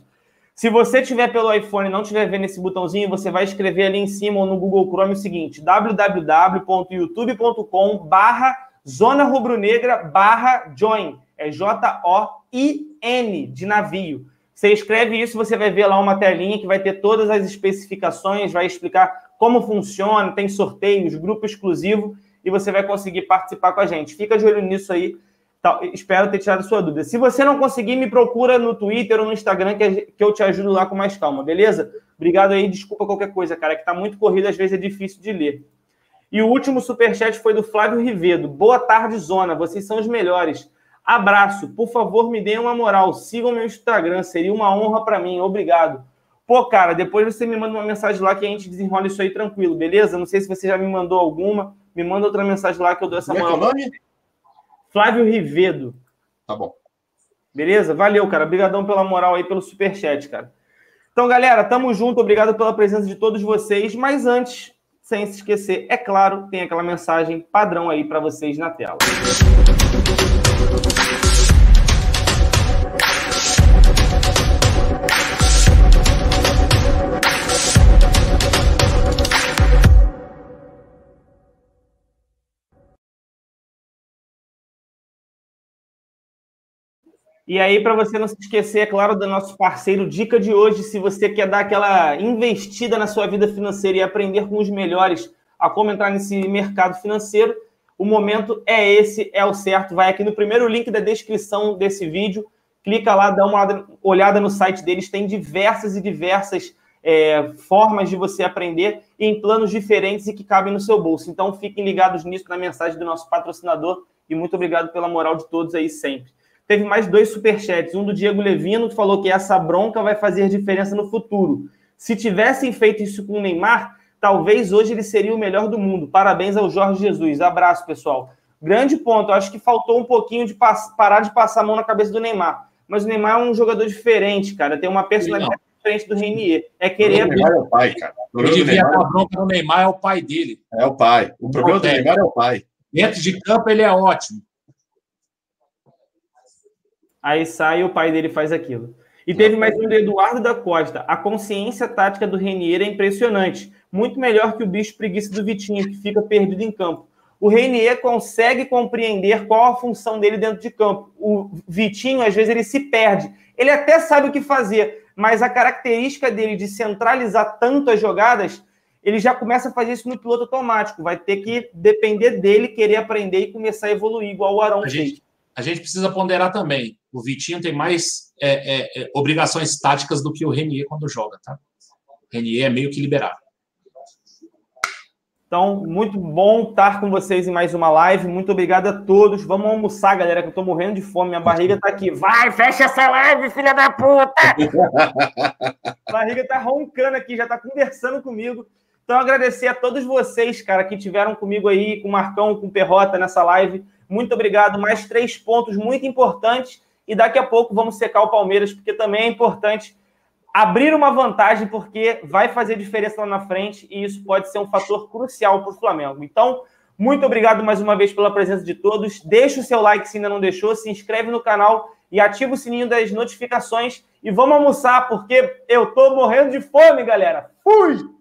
A: Se você tiver pelo iPhone e não estiver vendo esse botãozinho, você vai escrever ali em cima ou no Google Chrome o seguinte: www.youtube.com/barra Zona Rubro-Negra barra join. É J-O-I-N, de navio. Você escreve isso, você vai ver lá uma telinha que vai ter todas as especificações, vai explicar como funciona, tem sorteios, grupo exclusivo, e você vai conseguir participar com a gente. Fica de olho nisso aí. Tá, espero ter tirado sua dúvida. Se você não conseguir, me procura no Twitter ou no Instagram que, eu te ajudo lá com mais calma, beleza? Obrigado aí, desculpa qualquer coisa, cara, que tá muito corrido, às vezes é difícil de ler. E o último superchat foi do Flávio Rivedo. Boa tarde, Zona. Vocês são os melhores. Abraço. Por favor, me deem uma moral. Sigam meu Instagram. Seria uma honra para mim. Obrigado. Pô, cara, depois você me manda uma mensagem lá que a gente desenrola isso aí tranquilo, beleza? Não sei se você já me mandou alguma. Me manda outra mensagem lá que eu dou essa moral. Como é, é o nome? Flávio Rivedo.
B: Tá bom.
A: Beleza? Valeu, cara. Obrigadão pela moral aí, pelo superchat, cara. Então, galera, tamo junto. Obrigado pela presença de todos vocês. Mas antes, sem se esquecer, é claro, tem aquela mensagem padrão aí para vocês na tela. E aí, para você não se esquecer, é claro, do nosso parceiro Dica de hoje, se você quer dar aquela investida na sua vida financeira e aprender com os melhores a como entrar nesse mercado financeiro, o momento é esse, é o certo. Vai aqui no primeiro link da descrição desse vídeo, clica lá, dá uma olhada no site deles, tem diversas e diversas é, formas de você aprender em planos diferentes e que cabem no seu bolso. Então, fiquem ligados nisso na mensagem do nosso patrocinador e muito obrigado pela moral de todos aí sempre teve mais dois superchats. Um do Diego Levino, que falou que essa bronca vai fazer diferença no futuro. Se tivessem feito isso com o Neymar, talvez hoje ele seria o melhor do mundo. Parabéns ao Jorge Jesus. Abraço, pessoal. Grande ponto. acho que faltou um pouquinho de parar de passar a mão na cabeça do Neymar. Mas o Neymar é um jogador diferente, cara. Tem uma personalidade diferente do Renier. É querer.
B: O Neymar é o pai, cara.
C: O Ele devia dar bronca no Neymar, é o pai dele.
B: É o pai. O problema do Neymar é o pai.
C: Dentro de campo, ele é ótimo.
A: Aí sai e o pai dele faz aquilo. E teve mais um do Eduardo da Costa. A consciência tática do Renier é impressionante. Muito melhor que o bicho preguiça do Vitinho, que fica perdido em campo. O Renier consegue compreender qual a função dele dentro de campo. O Vitinho, às vezes, ele se perde. Ele até sabe o que fazer, mas a característica dele de centralizar tanto as jogadas, ele já começa a fazer isso no piloto automático. Vai ter que depender dele querer aprender e começar a evoluir, igual o Arão
C: a fez. Gente, a gente precisa ponderar também. O Vitinho tem mais é, é, é, obrigações táticas do que o Renier quando joga, tá? O Renier é meio que liberado.
A: Então, muito bom estar com vocês em mais uma live. Muito obrigado a todos. Vamos almoçar, galera, que eu tô morrendo de fome. Minha barriga tá aqui. Vai, fecha essa live, filha da puta! a barriga tá roncando aqui, já tá conversando comigo. Então, agradecer a todos vocês, cara, que tiveram comigo aí, com o Marcão, com o Perrota nessa live. Muito obrigado. Mais três pontos muito importantes e daqui a pouco vamos secar o Palmeiras, porque também é importante abrir uma vantagem, porque vai fazer diferença lá na frente e isso pode ser um fator crucial para o Flamengo. Então, muito obrigado mais uma vez pela presença de todos. Deixa o seu like se ainda não deixou, se inscreve no canal e ativa o sininho das notificações. E vamos almoçar, porque eu tô morrendo de fome, galera. Fui!